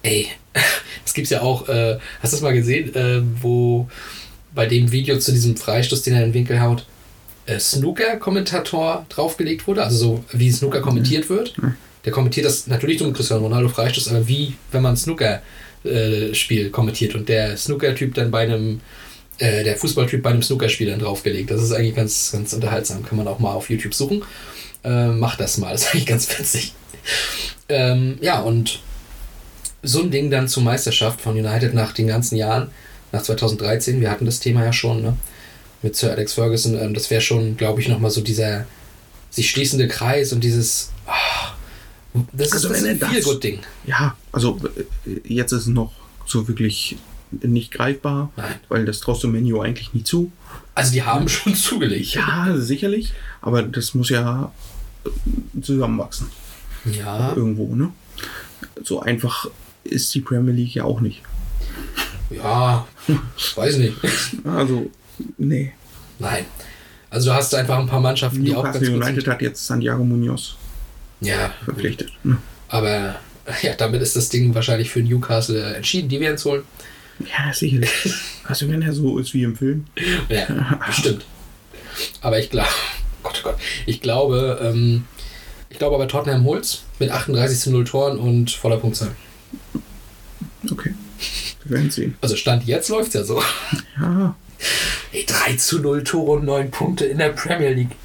Ey, das gibt's ja auch, äh, hast du das mal gesehen, äh, wo bei dem Video zu diesem Freistoß, den er in den Winkel haut, äh, Snooker-Kommentator draufgelegt wurde, also so wie Snooker kommentiert wird. Der kommentiert das natürlich zum Cristiano Ronaldo Freistoß, aber wie wenn man Snooker-Spiel kommentiert und der Snooker-Typ dann bei einem, äh, der Fußballtyp bei einem Snooker-Spiel dann draufgelegt. Das ist eigentlich ganz, ganz unterhaltsam. Kann man auch mal auf YouTube suchen. Äh, macht das mal, das ist eigentlich ganz witzig. Ähm, ja, und so ein Ding dann zur Meisterschaft von United nach den ganzen Jahren, nach 2013, wir hatten das Thema ja schon, ne? Mit Sir Alex Ferguson, ähm, das wäre schon, glaube ich, nochmal so dieser sich schließende Kreis und dieses. ah, das Also ist, das er ein das- Ding. Ja, also äh, jetzt ist es noch so wirklich nicht greifbar, Nein. weil das traust du Menu eigentlich nie zu. Also die haben schon zugelegt. Ja, sicherlich, aber das muss ja äh, zusammenwachsen Ja, irgendwo, ne? So einfach ist die Premier League ja auch nicht. ja, weiß nicht. Also, nee. Nein. Also du hast einfach ein paar Mannschaften, die auch ganz Newcastle gut United hat jetzt Santiago Munoz Ja, verpflichtet. Ne? aber ja, damit ist das Ding wahrscheinlich für Newcastle entschieden. Die werden es holen. Ja, sicherlich. Also wenn er so ist wie im Film. Ja, bestimmt. Aber ich glaube, Gott, oh Gott, ich glaube, ähm, ich glaube aber Tottenham holt's mit 38 zu 0 Toren und voller Punktzahl. Okay. Wir werden sehen. Also Stand jetzt läuft's ja so. Ja, Ey, 3 zu 0 Tore und 9 Punkte in der Premier League.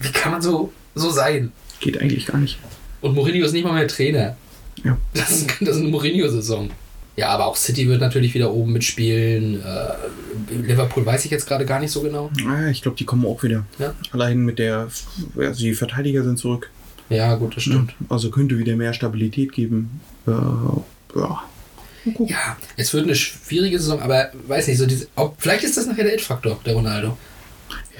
Wie kann man so, so sein? Geht eigentlich gar nicht. Und Mourinho ist nicht mal mehr Trainer. Ja. Das ist, das ist eine Mourinho-Saison. Ja, aber auch City wird natürlich wieder oben mitspielen. Äh, Liverpool weiß ich jetzt gerade gar nicht so genau. Ah, ich glaube, die kommen auch wieder. Ja, Allein mit der, also die Verteidiger sind zurück. ja gut, das stimmt. Also könnte wieder mehr Stabilität geben. Äh, ja. Ja, es wird eine schwierige Saison, aber weiß nicht, so diese, ob, vielleicht ist das nachher der It-Faktor, der Ronaldo.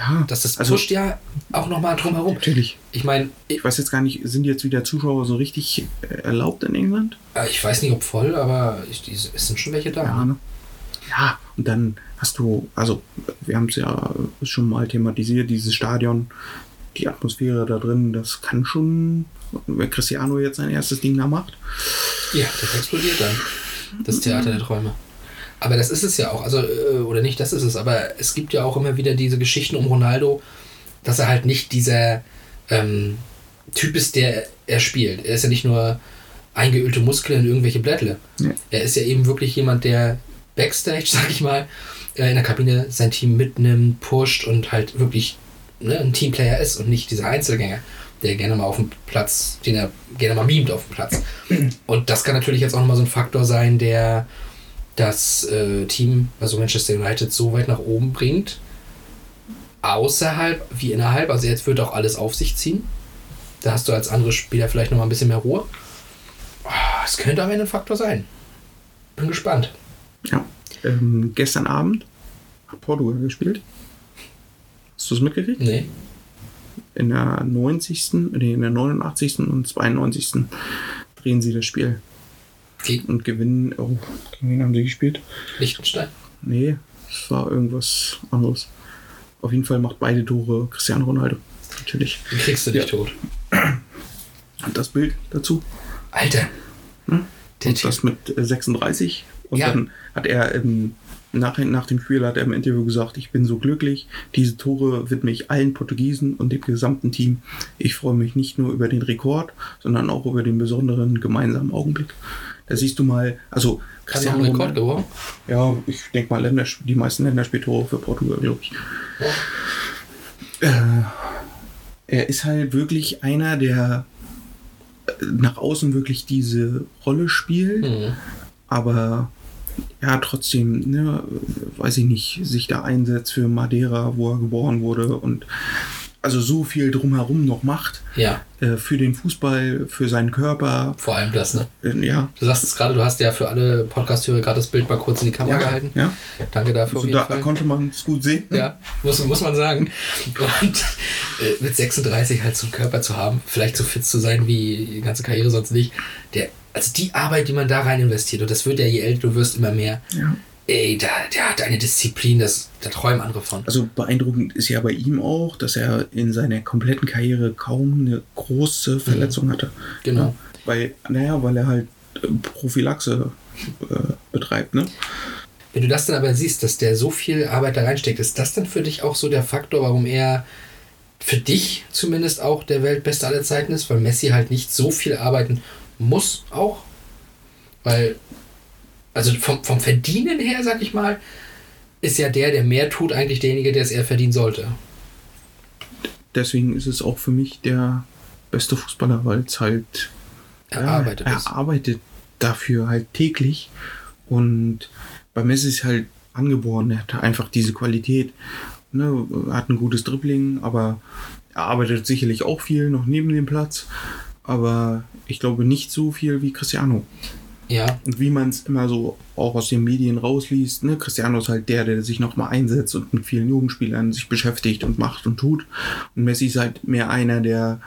Ja, Das, das also pusht ja auch nochmal drumherum. natürlich. Ich meine, ich, Ich weiß jetzt gar nicht, sind jetzt wieder Zuschauer so richtig äh, erlaubt in England? äh, ich weiß nicht, ob voll, aber ich, die, es sind schon welche da. Ja, ne? Ja, und dann hast du, also wir haben es ja schon mal thematisiert, dieses Stadion, die Atmosphäre da drin, das kann schon, wenn Cristiano jetzt sein erstes Ding da macht. Ja, das explodiert dann. Das Theater der Träume. Aber das ist es ja auch, also, äh, oder nicht, das ist es, aber es gibt ja auch immer wieder diese Geschichten um Ronaldo, dass er halt nicht dieser ähm, Typ ist, der er spielt. Er ist ja nicht nur eingeölte Muskeln in irgendwelche Blättle. Ja. Er ist ja eben wirklich jemand, der Backstage, sag ich mal, äh, in der Kabine sein Team mitnimmt, pusht und halt wirklich ne, ein Teamplayer ist und nicht dieser Einzelgänger, der gerne mal auf dem Platz, den er gerne mal mimt auf dem Platz. Und das kann natürlich jetzt auch nochmal so ein Faktor sein, der das äh, Team, also Manchester United, so weit nach oben bringt. Außerhalb wie innerhalb. Also jetzt wird auch alles auf sich ziehen. Da hast du als andere Spieler vielleicht nochmal ein bisschen mehr Ruhe. Ah, Es könnte am Ende ein Faktor sein. Bin gespannt. Ja. Ähm, gestern Abend hat Portugal gespielt. Hast du es mitgekriegt? Nee. In der 90., nee, in der 89. und 92. drehen sie das Spiel Gegen und gewinnen. Oh, gegen wen haben sie gespielt? Liechtenstein. Nee, es war irgendwas anderes. Auf jeden Fall macht beide Tore Cristiano Ronaldo. Natürlich. Wie kriegst du dich Ja. tot? Und das Bild dazu. Alter. Hm? Der Und das mit äh, 36. Und Ja. dann hat er im, nach, nach dem Spiel hat er im Interview gesagt, ich bin so glücklich, diese Tore widme ich allen Portugiesen und dem gesamten Team. Ich freue mich nicht nur über den Rekord, sondern auch über den besonderen gemeinsamen Augenblick. Da siehst du mal, also noch einen Rekord geworden? Ja, ich denke mal, Länder, die meisten Länderspieltore für Portugal, glaube ich. Äh, er ist halt wirklich einer, der äh, nach außen wirklich diese Rolle spielt, Mhm. aber ja, trotzdem, ne, weiß ich nicht, sich da einsetzt für Madeira, wo er geboren wurde und also so viel drumherum noch macht Ja, äh, für den Fußball, für seinen Körper. vor allem das, ne? Äh, ja, Du sagst es gerade, du hast ja für alle Podcast-Hörer gerade das Bild mal kurz in die Kamera ja, gehalten. ja. Danke dafür auf Also da Fall. konnte man es gut sehen. ne? Ja, muss, muss man sagen. Und äh, mit 36 halt so einen Körper zu haben, vielleicht so fit zu sein wie die ganze Karriere sonst nicht. Der, also die Arbeit, die man da rein investiert, und das wird ja je älter du wirst, immer mehr. Ja. Ey, da, der hat eine Disziplin, das, da träumen andere von. Also beeindruckend ist ja bei ihm auch, dass er in seiner kompletten Karriere kaum eine große Verletzung hatte. Genau. Ja, weil, naja, weil er halt äh, Prophylaxe äh, betreibt, ne? Wenn du das dann aber siehst, dass der so viel Arbeit da reinsteckt, ist das dann für dich auch so der Faktor, warum er für dich zumindest auch der Weltbeste aller Zeiten ist, weil Messi halt nicht so viel arbeiten muss auch? Weil, also vom, vom Verdienen her, sag ich mal, ist ja der, der mehr tut, eigentlich derjenige, der es eher verdienen sollte. Deswegen ist es auch für mich der beste Fußballer, weil es halt Er ja, arbeitet er arbeitet dafür halt täglich und bei Messi ist halt angeboren, er hat einfach diese Qualität, ne, er hat ein gutes Dribbling, aber er arbeitet sicherlich auch viel noch neben dem Platz, aber ich glaube nicht so viel wie Cristiano. Ja, Und wie man es immer so auch aus den Medien rausliest, ne, Cristiano ist halt der, der sich nochmal einsetzt und mit vielen Jugendspielern sich beschäftigt und macht und tut. Und Messi ist halt mehr einer, der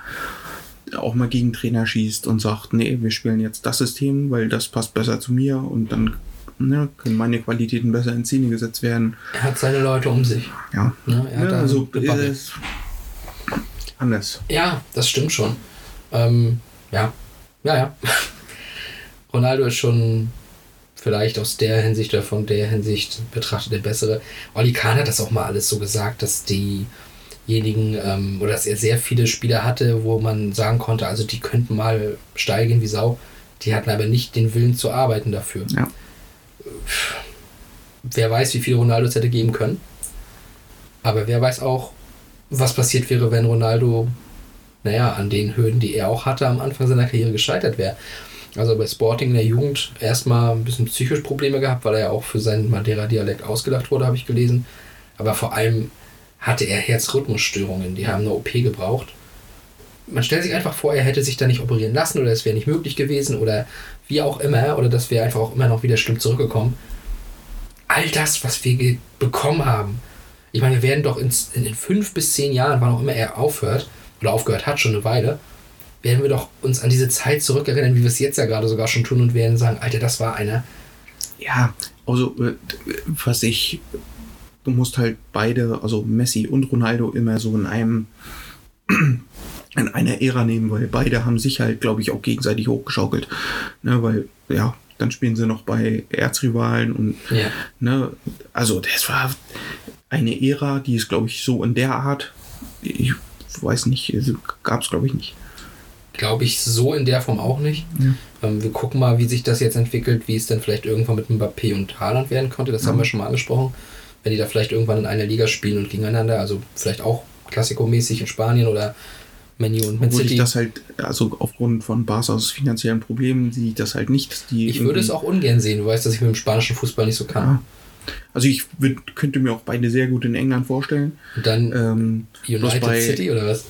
auch mal gegen Trainer schießt und sagt, nee, wir spielen jetzt das System, weil das passt besser zu mir und dann ne, können meine Qualitäten besser in Szene gesetzt werden. er hat seine Leute um sich. Ja, Ne? Er hat ja also äh, anders. Ja, das stimmt schon. Ähm, ja, ja, ja. Ronaldo ist schon vielleicht aus der Hinsicht oder von der Hinsicht betrachtet der bessere. Oli Kahn hat das auch mal alles so gesagt, dass diejenigen ähm, oder dass er sehr viele Spieler hatte, wo man sagen konnte, also die könnten mal steigen wie Sau. Die hatten aber nicht den Willen zu arbeiten dafür. Ja. Wer weiß, wie viele Ronaldos hätte geben können. Aber wer weiß auch, was passiert wäre, wenn Ronaldo, naja, an den Höhen, die er auch hatte, am Anfang seiner Karriere gescheitert wäre. Also bei Sporting in der Jugend erstmal ein bisschen psychisch Probleme gehabt, weil er ja auch für seinen Madeira-Dialekt ausgelacht wurde, habe ich gelesen. Aber vor allem hatte er Herzrhythmusstörungen, die haben eine OP gebraucht. Man stellt sich einfach vor, er hätte sich da nicht operieren lassen oder es wäre nicht möglich gewesen oder wie auch immer, oder das wäre einfach auch immer noch wieder schlimm zurückgekommen. All das, was wir bekommen haben, ich meine, wir werden doch in, in fünf bis zehn Jahren, wann auch immer er aufhört, oder aufgehört hat, schon eine Weile, werden wir doch uns an diese Zeit zurückerinnern, wie wir es jetzt ja gerade sogar schon tun und werden sagen, Alter, das war einer. Ja, also äh, was ich, du musst halt beide, also Messi und Ronaldo immer so in einem in einer Ära nehmen, weil beide haben sich halt, glaube ich, auch gegenseitig hochgeschaukelt. Ne, weil, ja, dann spielen sie noch bei Erzrivalen und Ja. ne, also das war eine Ära, die ist, glaube ich, so in der Art, ich weiß nicht, gab es, glaube ich, nicht. Glaube ich so in der Form auch nicht. Ähm, wir gucken mal, wie sich das jetzt entwickelt, wie es dann vielleicht irgendwann mit Mbappé und Haaland werden konnte. Das haben wir schon mal angesprochen. Wenn die da vielleicht irgendwann in einer Liga spielen und gegeneinander, also vielleicht auch Klassiko-mäßig in Spanien oder Menu und Man Obwohl ich City. das halt, also aufgrund von Barca's finanziellen Problemen, sehe ich das halt nicht. Die Ich würde es auch ungern sehen. Du weißt, dass ich mit dem spanischen Fußball nicht so kann. Ja. Also ich würd, könnte mir auch beide sehr gut in England vorstellen. Und dann Ähm, United bei- City oder was?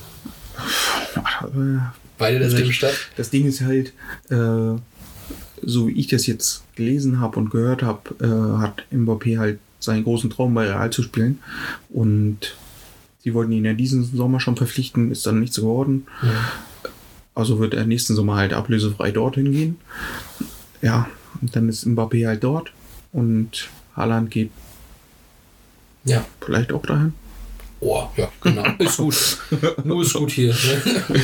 Beide derselben Stadt? Das Ding ist halt, äh, so wie ich das jetzt gelesen habe und gehört habe, äh, hat Mbappé halt seinen großen Traum bei Real zu spielen. Und sie wollten ihn ja diesen Sommer schon verpflichten, ist dann nichts geworden. Also wird er nächsten Sommer halt ablösefrei dorthin gehen. Ja, und dann ist Mbappé halt dort und Haaland geht Ja. vielleicht auch dahin. Oh, ja, genau. Ist gut. Nur ist gut hier. Ne?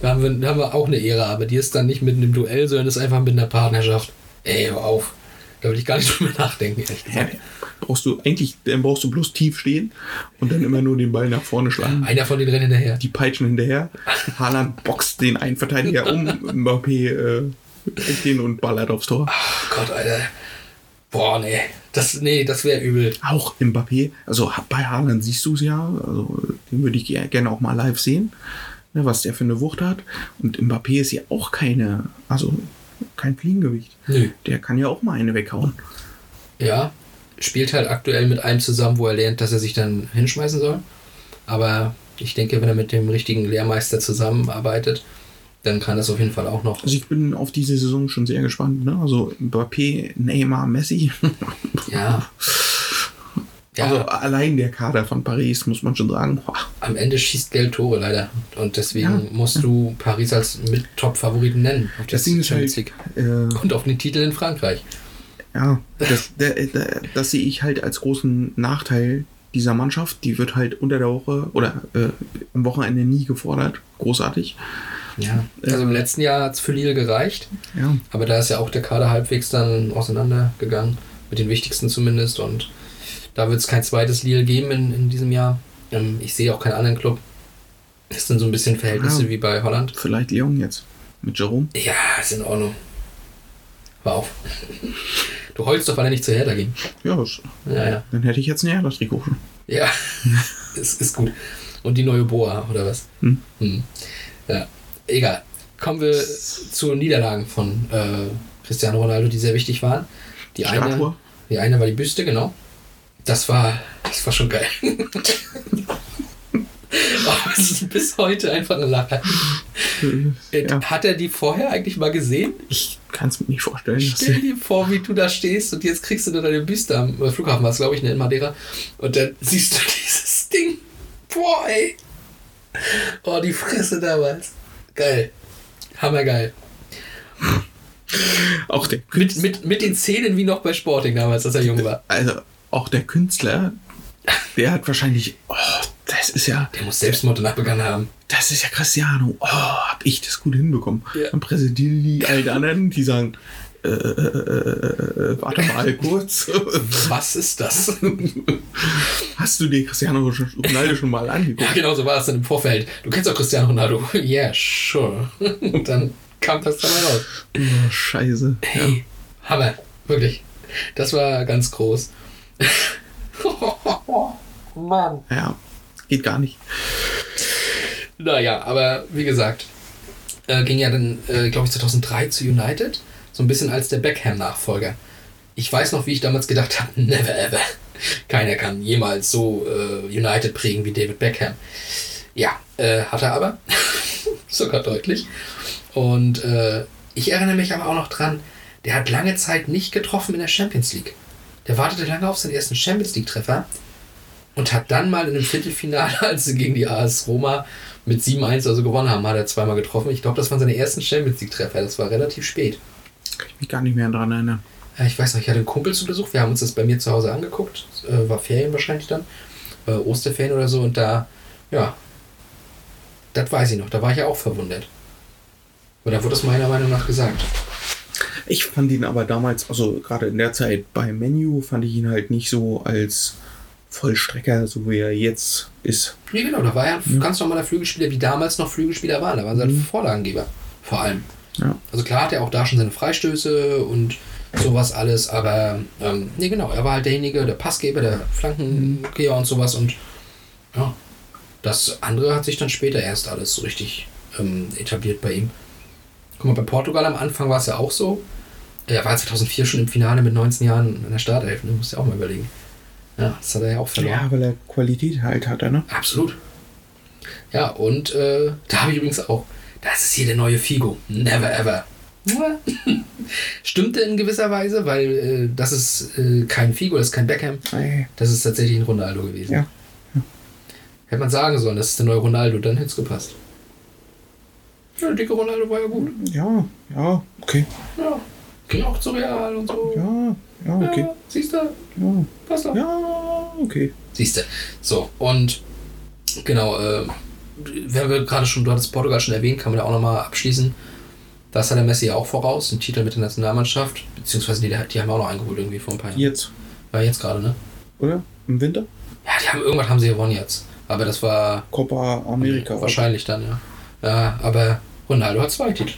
Da, haben wir, da haben wir auch eine Ehre, aber die ist dann nicht mit einem Duell, sondern ist einfach mit einer Partnerschaft. Ey, hör auf. Da will ich gar nicht drüber nachdenken, Ja, brauchst du eigentlich, dann brauchst du bloß tief stehen und dann immer nur den Ball nach vorne schlagen. Einer von den rennen hinterher. die peitschen hinterher. Haaland boxt den einen Verteidiger um. Mbappé äh, den und ballert aufs Tor. Oh Gott, Alter. Boah, nee. Das, nee, das wäre übel. Auch Mbappé, also bei Haaland siehst du es ja, also den würde ich ge- gerne auch mal live sehen, ne, was der für eine Wucht hat. Und Mbappé ist ja auch keine, also kein Fliegengewicht. Nö. Der kann ja auch mal eine weghauen. Ja, spielt halt aktuell mit einem zusammen, wo er lernt, dass er sich dann hinschmeißen soll. Aber ich denke, wenn er mit dem richtigen Lehrmeister zusammenarbeitet, dann kann das auf jeden Fall auch noch. Also ich bin auf diese Saison schon sehr gespannt. Ne? Also Mbappé, Neymar, Messi. Ja. Ja, Also allein der Kader von Paris, muss man schon sagen. boah, am Ende schießt Geld Tore leider. Und deswegen Ja. musst du Paris als mit Top-Favoriten nennen. Auf Das Ding ist halt, äh, Und auf den Titel in Frankreich. Ja, das, der, der, das sehe ich halt als großen Nachteil dieser Mannschaft. Die wird halt unter der Woche oder äh, am Wochenende nie gefordert. Großartig. Ja. Also im letzten Jahr hat es für Lille gereicht. Ja. Aber da ist ja auch der Kader halbwegs dann auseinandergegangen. Mit den wichtigsten zumindest. Und da wird es kein zweites Lille geben in, in diesem Jahr. Ähm, ich sehe auch keinen anderen Club. Das sind so ein bisschen Verhältnisse Ja. wie bei Holland. Vielleicht Lyon jetzt. Mit Jerome. Ja, ist in Ordnung. Hör auf. Du heulst doch, weil er nicht zu Hertha ging. Ja, Ja, ja. dann hätte ich jetzt ein Hertha-Trikot. Ja, ist, ist gut. Und die neue Boa, oder was? Hm. Hm. Ja, egal. Kommen wir zu Niederlagen von äh, Cristiano Ronaldo, die sehr wichtig waren. Die eine, die eine war die Büste, genau. Das war, das war schon geil. Aber es ist bis heute einfach ein Lacher. Äh, Ja. Hat er die vorher eigentlich mal gesehen? Ich kann es mir nicht vorstellen. Stell dir vor, wie du da stehst und jetzt kriegst du deine Büste am äh, Flughafen, was glaube ich, ne, in Madeira. Und dann siehst du dieses Ding. Boah, ey. Oh, die Fresse damals. Geil. Hammergeil. auch der Mit, mit, mit den Zähnen wie noch bei Sporting damals, als er jung war. also auch der Künstler, der hat wahrscheinlich, oh, das ist ja, Der muss Selbstmord danach begangen haben. das ist ja Cristiano. Oh, hab ich das gut hinbekommen. Ja. Dann präsentieren die all die anderen, die sagen, äh, äh, äh, äh, warte mal kurz. Was ist das? Hast du dir Cristiano Ronaldo schon mal Ja, angeguckt? genau so war es dann im Vorfeld. Du kennst auch Cristiano Ronaldo. Yeah, sure. Und dann kam das dabei raus. Oh, scheiße. Ja. Hey, Hammer. Wirklich. Das war ganz groß. Mann. ja, geht gar nicht. Naja, aber wie gesagt, äh, ging ja dann, äh, glaube ich, 2003 zu United. So ein bisschen als der Beckham-Nachfolger. Ich weiß noch, wie ich damals gedacht habe, never ever. Keiner kann jemals so äh, United prägen wie David Beckham. Ja, äh, hat er aber. Sogar deutlich. Und äh, ich erinnere mich aber auch noch dran, der hat lange Zeit nicht getroffen in der Champions League. Der wartete lange auf seinen ersten Champions League-Treffer und hat dann mal in einem Viertelfinale, als sie gegen die AS Roma mit 7-1 also gewonnen haben, hat er zweimal getroffen. Ich glaube, das waren seine ersten Champions League-Treffer. Das war relativ spät. Kann ich mich gar nicht mehr daran erinnern. Ja, ich weiß noch, ich hatte einen Kumpel zu Besuch. Wir haben uns das bei mir zu Hause angeguckt. Äh, war Ferien wahrscheinlich dann. Äh, Osterferien oder so. Und da, ja, das weiß ich noch. Da war ich ja auch verwundert. Aber da wurde es meiner Meinung nach gesagt. Ich fand ihn aber damals, also gerade in der Zeit bei Menu, fand ich ihn halt nicht so als Vollstrecker, so wie er jetzt ist. Nee, genau. Da war er ein ganz normaler Flügelspieler, wie damals noch Flügelspieler waren. Da waren sie halt Vorlagengeber. Vor allem. Ja. Also klar hat er auch da schon seine Freistöße und sowas alles, aber ähm, nee, genau, er war halt derjenige, der Passgeber, der Flankengeher und sowas und ja, das andere hat sich dann später erst alles so richtig ähm, etabliert bei ihm. Guck mal, bei Portugal am Anfang war es ja auch so. Er war 2004 schon im Finale mit 19 Jahren in der Startelf, ne? musst du ja auch mal überlegen. Ja, das hat er ja auch verloren. Ja, weil er Qualität halt hatte, ne? Absolut. Ja, und äh, da habe ich übrigens auch, das ist hier der neue Figo. Never ever. Stimmte in gewisser Weise, weil äh, das ist äh, kein Figo, das ist kein Beckham. Das ist tatsächlich ein Ronaldo gewesen. Ja. Hätte man sagen sollen, das ist der neue Ronaldo, dann hätte es gepasst. Ja, der dicke Ronaldo war ja gut. Ja, ja, okay. Ja. Ging auch zu Real und so. Ja, ja, okay. Ja, siehst du? Ja, Passt doch. ja okay. Siehst du. So, und genau, äh, wenn wir gerade schon, du hattest Portugal schon erwähnt, kann man da auch nochmal abschließen. Das hat der Messi ja auch voraus, einen Titel mit der Nationalmannschaft, beziehungsweise die, die haben wir auch noch eingeholt irgendwie vor ein paar Jahren. Jetzt, War jetzt gerade, ne? oder? Im Winter? Ja, die haben irgendwann haben sie gewonnen jetzt. Aber das war Copa America. wahrscheinlich dann, ja. Ja, aber Ronaldo hat zwei Titel.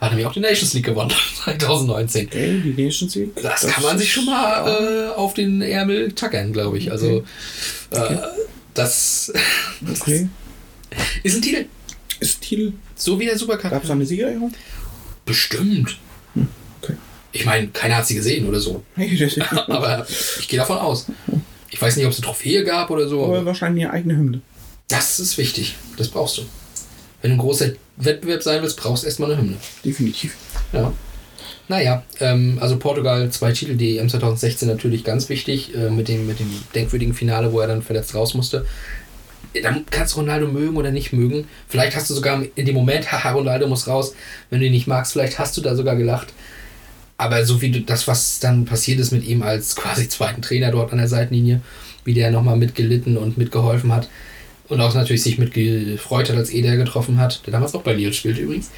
Hat nämlich auch die Nations League gewonnen, 2019. Okay, die Nations League. Das, kann man sich schon mal äh, auf den Ärmel tackern, glaube ich. Also, äh, das Okay. Ist ein Titel. Ist Titel. So wie der Supercup. Gab es eine Siegerehrung? Bestimmt. Okay. Ich meine, keiner hat sie gesehen oder so. Aber ich gehe davon aus. Ich weiß nicht, ob es eine Trophäe gab oder so. aber Aber wahrscheinlich eine eigene Hymne. das ist wichtig. Das brauchst du. Wenn du ein großer Wettbewerb sein willst, brauchst du erstmal eine Hymne. Definitiv. Ja. Naja, ähm, also Portugal, zwei Titel, die EM 2016 natürlich ganz wichtig, äh, mit, dem, mit dem denkwürdigen Finale, wo er dann verletzt raus musste. Dann kannst du Ronaldo mögen oder nicht mögen. Vielleicht hast du sogar in dem Moment, haha, Ronaldo muss raus. Wenn du ihn nicht magst, vielleicht hast du da sogar gelacht. Aber so wie das, was dann passiert ist mit ihm als quasi zweiten Trainer dort an der Seitenlinie, wie der nochmal mitgelitten und mitgeholfen hat und auch natürlich sich mitgefreut hat, als Eder getroffen hat, der damals auch bei Lille spielte übrigens.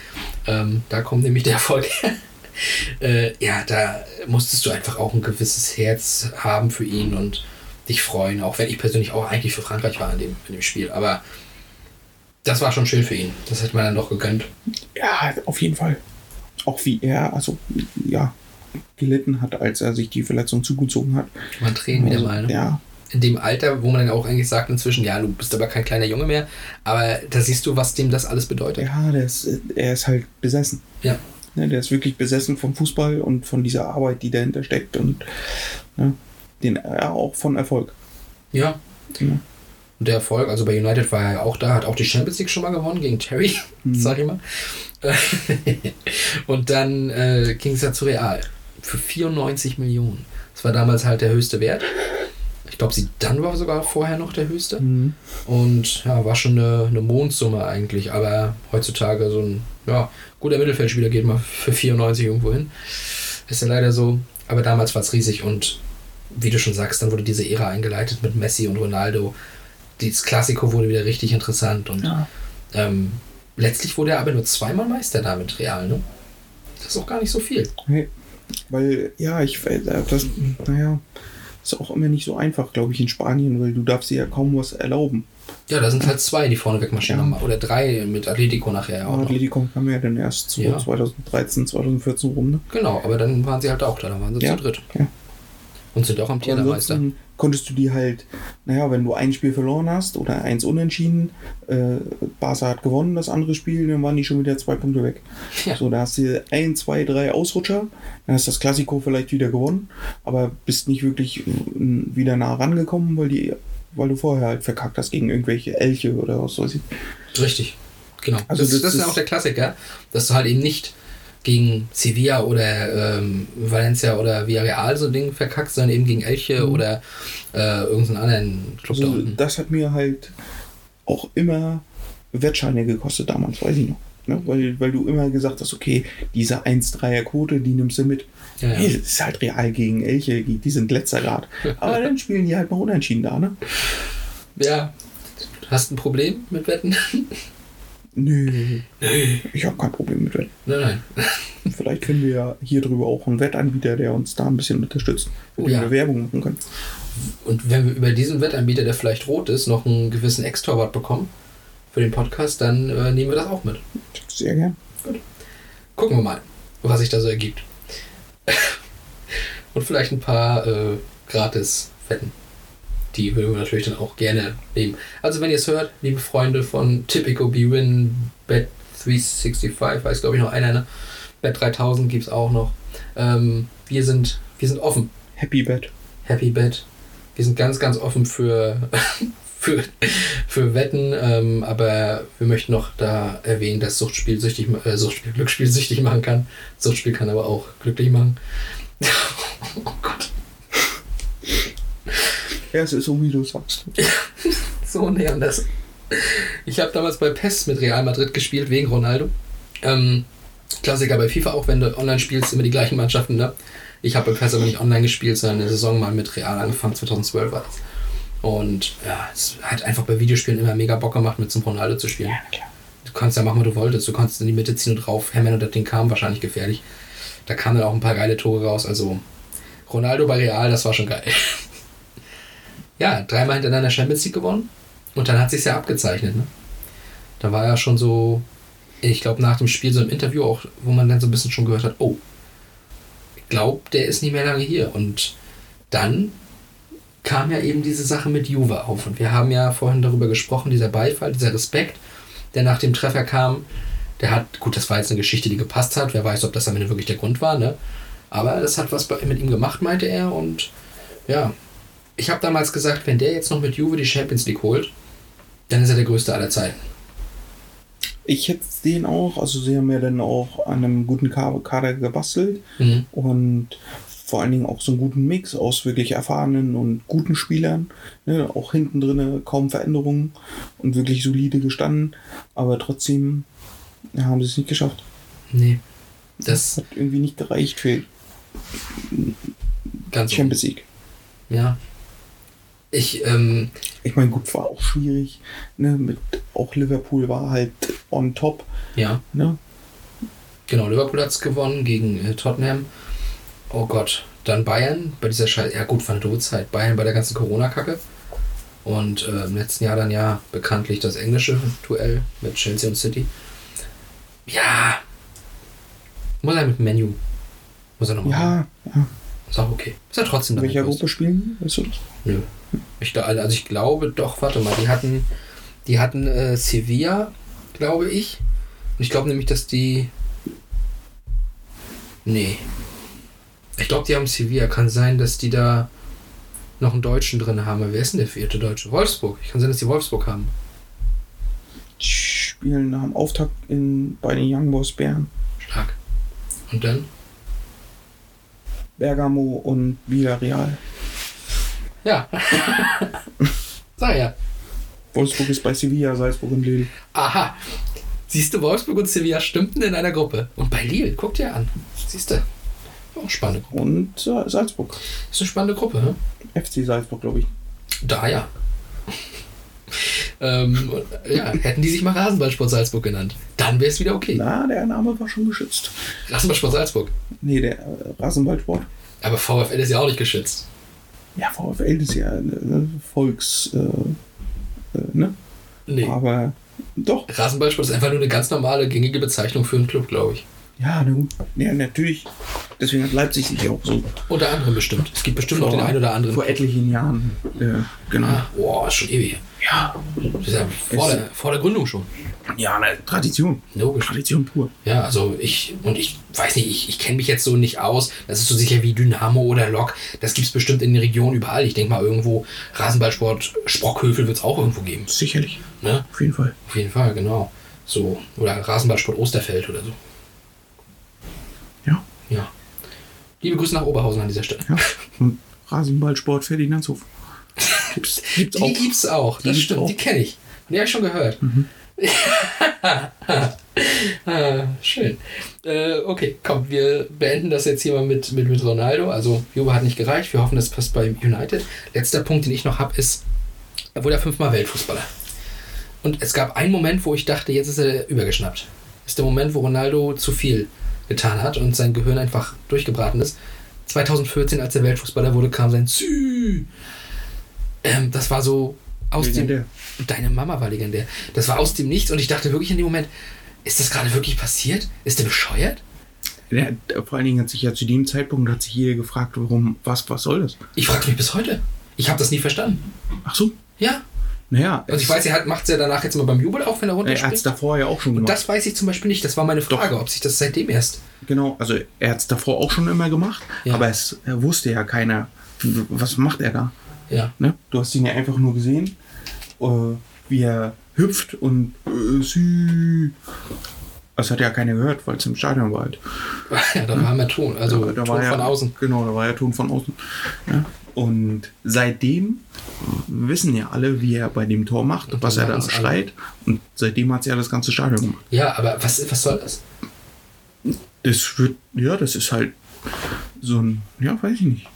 Ähm, da kommt nämlich der Erfolg her. äh, ja, da musstest du einfach auch ein gewisses Herz haben für ihn und dich freuen, auch wenn ich persönlich auch eigentlich für Frankreich war in dem, in dem Spiel. Aber das war schon schön für ihn. Das hätte man dann doch gegönnt. Ja, auf jeden Fall. Auch wie er, also, ja, gelitten hat, als er sich die Verletzung zugezogen hat. Man Tränen wieder Also, mal. Ne? Ja, In dem Alter, wo man dann auch eigentlich sagt inzwischen, ja, du bist aber kein kleiner Junge mehr. Aber da siehst du, was dem das alles bedeutet. ja der ist, er ist halt besessen. Ja. Ne, der ist wirklich besessen vom Fußball und von dieser Arbeit, die dahinter steckt und ne, den, ja, auch von Erfolg. Ja. Ja. Und der Erfolg, also bei United war er ja auch da, hat auch die Champions League schon mal gewonnen gegen Terry, sag ich mal. und dann äh, ging es ja zu Real für 94 Millionen. Das war damals halt der höchste Wert. Ich glaube, sie dann war sogar vorher noch der höchste. Und ja, war schon eine, eine Mondsumme eigentlich. Aber heutzutage so ein ja, guter Mittelfeldspieler geht mal für 94 irgendwo hin. Ist ja leider so. Aber damals war es riesig und wie du schon sagst, dann wurde diese Ära eingeleitet mit Messi und Ronaldo. Das Klassiko wurde wieder richtig interessant und ähm, letztlich wurde er aber nur zweimal Meister damit Real, ne? Das ist auch gar nicht so viel. Nee. Weil, ja, ich weiß, äh, das, naja, ist auch immer nicht so einfach, glaube ich, in Spanien, weil du darfst dir ja kaum was erlauben. Ja, da sind halt zwei, die vorne wegmarschieren. Ja. Oder drei mit Atletico nachher auch noch. Atletico kam ja dann erst so Ja. 2013, 2014 rum, ne? Genau, aber dann waren sie halt auch da, dann waren sie Ja. zu dritt. Ja. Und sind auch amtierender Meister. Ansonsten konntest du die halt, naja, wenn du ein Spiel verloren hast oder eins unentschieden, äh, Barca hat gewonnen, das andere Spiel, dann waren die schon wieder zwei Punkte weg. Ja. So, da hast du ein, zwei, drei Ausrutscher, dann hast das Klassiko vielleicht wieder gewonnen, aber bist nicht wirklich äh, wieder nah rangekommen, weil die, weil du vorher halt verkackt hast gegen irgendwelche Elche oder was weiß ich. Richtig. Genau. Also das, das das ist ja auch der Klassiker, dass du halt eben nicht gegen Sevilla oder ähm, Valencia oder Villarreal so ein Ding verkackst, sondern eben gegen Elche oder äh, irgendeinen anderen Club da Also, unten. das hat mir halt auch immer Wettscheine gekostet damals, weiß ich noch. Ne? Weil, weil du immer gesagt hast, okay, diese 1-3er-Quote, die nimmst du mit. Ja, ja. Hey, das ist halt real gegen Elche, die sind letzter Grad. Aber dann spielen die halt mal unentschieden da, ne? Ja. Hast ein Problem mit Wetten? Nö. Ich habe kein Problem mit Wetten. nein, nein. Vielleicht finden wir ja hier drüber auch einen Wettanbieter, der uns da ein bisschen unterstützt. Wo Oh wir ja. eine Werbung machen können. Und wenn wir über diesen Wettanbieter, der vielleicht rot ist, noch einen gewissen Ex-Torwart bekommen für den Podcast, dann äh, nehmen wir das auch mit. Sehr gern. Gucken wir mal, was sich da so ergibt. Und vielleicht ein paar äh, Gratis-Wetten. Die würden wir natürlich dann auch gerne nehmen. Also wenn ihr es hört, liebe Freunde von Typico B-Win, Bet365, weiß glaube ich noch einer, ne? Bet3000 gibt es auch noch. Ähm, wir, sind, wir sind offen. Happy Bed. Happy Bet. Wir sind ganz, ganz offen für, für, für Wetten, ähm, aber wir möchten noch da erwähnen, dass Suchtspiel, süchtig, äh, Suchtspiel Glücksspiel süchtig machen kann. Suchtspiel kann aber auch glücklich machen. oh Gott. Ja, es ist so, wie du sagst. So näher an das. Ich habe damals bei PES mit Real Madrid gespielt, wegen Ronaldo. Ähm, Klassiker bei FIFA auch, wenn du online spielst, immer die gleichen Mannschaften, ne? Ich habe bei PES aber nicht online gespielt, sondern eine Saison mal mit Real angefangen, 2012 war das. Und ja, es hat einfach bei Videospielen immer mega Bock gemacht, mit zum Ronaldo zu spielen. Du kannst ja machen, was du wolltest. Du konntest in die Mitte ziehen und drauf hämmern und das Ding kam wahrscheinlich gefährlich. Da kamen dann auch ein paar geile Tore raus. Also Ronaldo bei Real, das war schon geil. Ja, dreimal hintereinander Champions League gewonnen. Und dann hat sich ja abgezeichnet. Ne? Da war ja schon so, ich glaube, nach dem Spiel so im Interview auch, wo man dann so ein bisschen schon gehört hat, oh, ich glaube, der ist nicht mehr lange hier. Und dann kam ja eben diese Sache mit Juve auf. Und wir haben ja vorhin darüber gesprochen, dieser Beifall, dieser Respekt, der nach dem Treffer kam, der hat, gut, das war jetzt eine Geschichte, die gepasst hat. Wer weiß, ob das am Ende wirklich der Grund war, ne? Aber das hat was mit ihm gemacht, meinte er. Und ja, ich habe damals gesagt, wenn der jetzt noch mit Juve die Champions League holt, dann ist er der größte aller Zeiten. Ich hätte den auch, also sie haben ja dann auch an einem guten Ka- Kader gebastelt Mhm. und vor allen Dingen auch so einen guten Mix aus wirklich erfahrenen und guten Spielern. Ne? Auch hinten drin kaum Veränderungen und wirklich solide gestanden, aber trotzdem ja, haben sie es nicht geschafft. Nee. Das Hat irgendwie nicht gereicht für ganz Champions League. Ja. Ich, ähm, Ich meine, gut, war auch schwierig. Ne? Mit, auch Liverpool war halt on top. ja, Ne? genau, Liverpool hat es gewonnen gegen äh, Tottenham. Oh Gott. Dann Bayern bei dieser Scheiße. Ja, gut, war eine doofe Zeit. Bayern bei der ganzen Corona-Kacke. Und äh, im letzten Jahr dann ja bekanntlich das englische Duell mit Chelsea und City. Ja. Muss er mit Menu. Muss er nochmal. Ja, ja. Ist auch okay. Ist ja trotzdem In dann welcher der größte. Gruppe spielen? Weißt du das? Nö. Ich, da- also ich glaube doch, warte mal, die hatten, die hatten äh, Sevilla, glaube ich. Und ich glaube nämlich, dass die. Nee. Ich glaube, die haben Sevilla. Kann sein, dass die da noch einen Deutschen drin haben. Wer ist denn der vierte Deutsche? Wolfsburg. Ich kann sehen, dass die Wolfsburg haben. Die spielen am Auftakt in, bei den Young Boys Bern. Stark. Und dann? Bergamo und Villarreal. Ja. Sag ja. Wolfsburg ist bei Sevilla, Salzburg und Lille. Aha. Siehst du, Wolfsburg und Sevilla stimmten in einer Gruppe. Und bei Lille, guck dir an. Siehst du? Auch spannende Gruppe. Und äh, Salzburg. Ist eine spannende Gruppe, ne? FC Salzburg, glaube ich. Da ja. ähm, ja, hätten die sich mal Rasenballsport Salzburg genannt, dann wäre es wieder okay. Na, der Name war schon geschützt. Rasenballsport Salzburg. Nee, der äh, Rasenballsport. Aber VfL ist ja auch nicht geschützt. Ja, VfL ist ja eine Volks. Äh, äh, ne? Nee. Aber doch. Rasenballsport ist einfach nur eine ganz normale, gängige Bezeichnung für einen Club, glaube ich. Ja. Ja, natürlich. Deswegen hat Leipzig sich auch so Unter anderem bestimmt. Es gibt bestimmt noch den einen oder anderen. vor etlichen Jahren äh, genau. Ah, boah, ist schon ewig. Ja, Das ist ja vor, der, vor der Gründung schon. ja, eine Tradition. Logisch. Tradition pur. Ja, also ich, und ich weiß nicht, ich, ich kenne mich jetzt so nicht aus. Das ist so sicher wie Dynamo oder Lok. Das gibt es bestimmt in den Regionen überall. Ich denke mal irgendwo Rasenballsport, Sprockhövel wird es auch irgendwo geben. Sicherlich. Ne? Auf jeden Fall. Auf jeden Fall, genau. So, oder Rasenballsport Osterfeld oder so. Ja. Ja. Liebe Grüße nach Oberhausen an dieser Stelle. ja. Rasenballsport Ferdinandshof. Gibt's, gibt's Die auch. gibt's auch, das gibt's stimmt, auch. die kenne ich. Die habe ich schon gehört. ah, schön. Äh, okay, komm, wir beenden das jetzt hier mal mit, mit, mit Ronaldo. Also, Juve hat nicht gereicht. Wir hoffen, das passt bei United. Letzter Punkt, den ich noch habe, ist, er wurde ja fünfmal Weltfußballer. Und es gab einen Moment, wo ich dachte, jetzt ist er übergeschnappt. Das ist der Moment, wo Ronaldo zu viel getan hat und sein Gehirn einfach durchgebraten ist. 2014, als er Weltfußballer wurde, kam sein Zü. Ähm, das war so aus Legendär. dem. Deine Mama war legendär. Das war aus dem Nichts und ich dachte wirklich in dem Moment, ist das gerade wirklich passiert? Ist der bescheuert? Ja, vor allen Dingen hat sich ja zu dem Zeitpunkt hat sich jeder gefragt, warum, was, was soll das? Ich frage mich bis heute. Ich habe das nie verstanden. Ach so, Ja. Naja. Also ich weiß, er macht es ja danach jetzt immer beim Jubel auch, wenn er er hat es runterspringt. davor ja auch schon Und gemacht. das weiß ich zum Beispiel nicht. Das war meine Frage, ob sich das seitdem erst. Genau, also er hat es davor auch schon immer gemacht, Ja. aber es er wusste ja keiner, was macht er da. Ja. Ne? Du hast ihn ja einfach nur gesehen, äh, wie er hüpft und äh, sü. Das hat ja keiner gehört, weil es im Stadion war halt. Ja, da war mehr Ton. Also da, da Ton war ja, von außen. Genau, da war ja Ton von außen. Ja? Und seitdem wissen ja alle, wie er bei dem Tor macht, Und was er da schreit. Und seitdem hat es ja das ganze Stadion gemacht. Ja, aber was, was soll das? Das wird, ja, das ist halt so ein, ja, weiß ich nicht.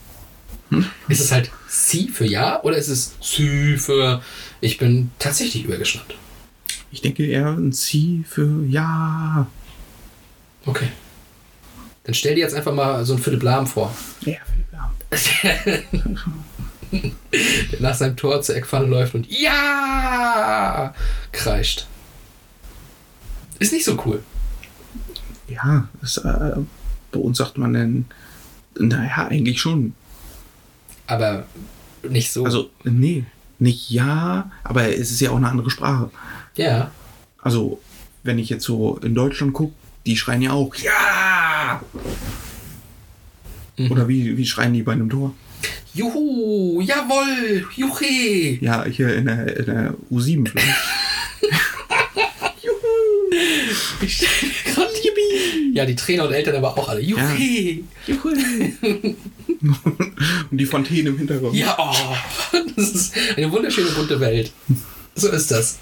Ist es halt Sie für Ja oder ist es Sie für Ich bin tatsächlich übergeschnappt? Ich denke eher ein Sie für ja. Okay. Dann stell dir jetzt einfach mal so einen Philipp Lahm vor. Ja. Der nach seinem Tor zur Eckpfanne läuft und Ja kreischt. Ist nicht so cool. Ja, das, äh, bei uns sagt man dann, naja, eigentlich schon. Aber nicht so. Also, nee, nicht ja, aber es ist ja auch eine andere Sprache. ja. Also, wenn ich jetzt so in Deutschland gucke, die schreien ja auch ja. Mhm. Oder wie, wie schreien die bei einem Tor? Juhu, jawoll, juche. Ja, hier in der, in der U7 vielleicht. Ich stell mir grad Ja, die Trainer und Eltern aber auch alle. Juche. Und die Fontäne im Hintergrund. Ja, oh, das ist eine wunderschöne bunte Welt. So ist das.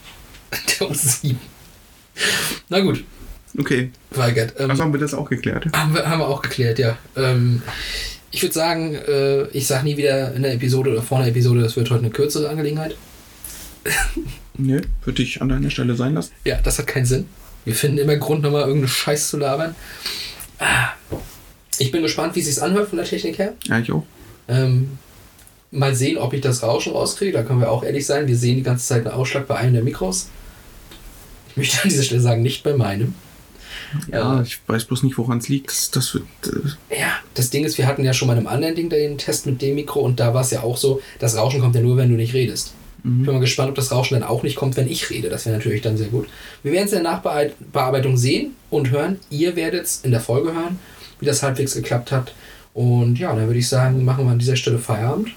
Der U7. Na gut, Okay, Weigert. Ähm, also haben wir das auch geklärt. haben, wir, haben wir auch geklärt, ja. Ähm, ich würde sagen, äh, ich sage nie wieder in der Episode oder vor einer Episode, das wird heute eine kürzere Angelegenheit. Nee, würde ich an deiner Stelle sein lassen. Ja, das hat keinen Sinn. Wir finden immer Grund, nochmal irgendeinen Scheiß zu labern. Ah. Ich bin gespannt, wie es sich anhört von der Technik her. Ja, ich auch. Ähm, mal sehen, ob ich das Rauschen rauskriege. Da können wir auch ehrlich sein. Wir sehen die ganze Zeit einen Ausschlag bei einem der Mikros. Ich möchte an dieser Stelle sagen, nicht bei meinem. Ja, Äh, ich weiß bloß nicht, woran es liegt. Das, das wird. Äh, ja, das Ding ist, wir hatten ja schon bei einem anderen Ding den Test mit dem Mikro und da war es ja auch so, das Rauschen kommt ja nur, wenn du nicht redest. Ich bin mal gespannt, ob das Rauschen dann auch nicht kommt, wenn ich rede. Das wäre natürlich dann sehr gut. Wir werden es in der Nachbearbeitung sehen und hören. Ihr werdet es in der Folge hören, wie das halbwegs geklappt hat. Und ja, dann würde ich sagen, machen wir an dieser Stelle Feierabend.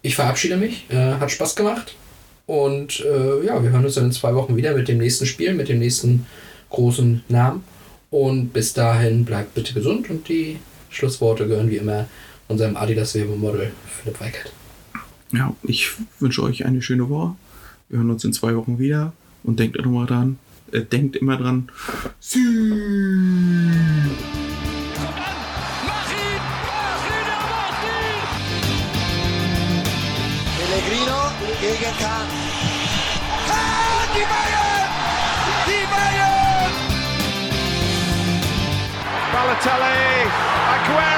ich verabschiede mich. Äh, hat Spaß gemacht. Und äh, ja, wir hören uns dann in zwei Wochen wieder mit dem nächsten Spiel, mit dem nächsten großen Namen. Und bis dahin bleibt bitte gesund und die Schlussworte gehören wie immer unserem Adidas Werbemodel Philipp Weikert. Ja, ich wünsche euch eine schöne Woche. Wir hören uns in zwei Wochen wieder und denkt immer dran, äh, denkt immer dran. Sie Pellegrino gegen Kahn. Balotelli, Aguero!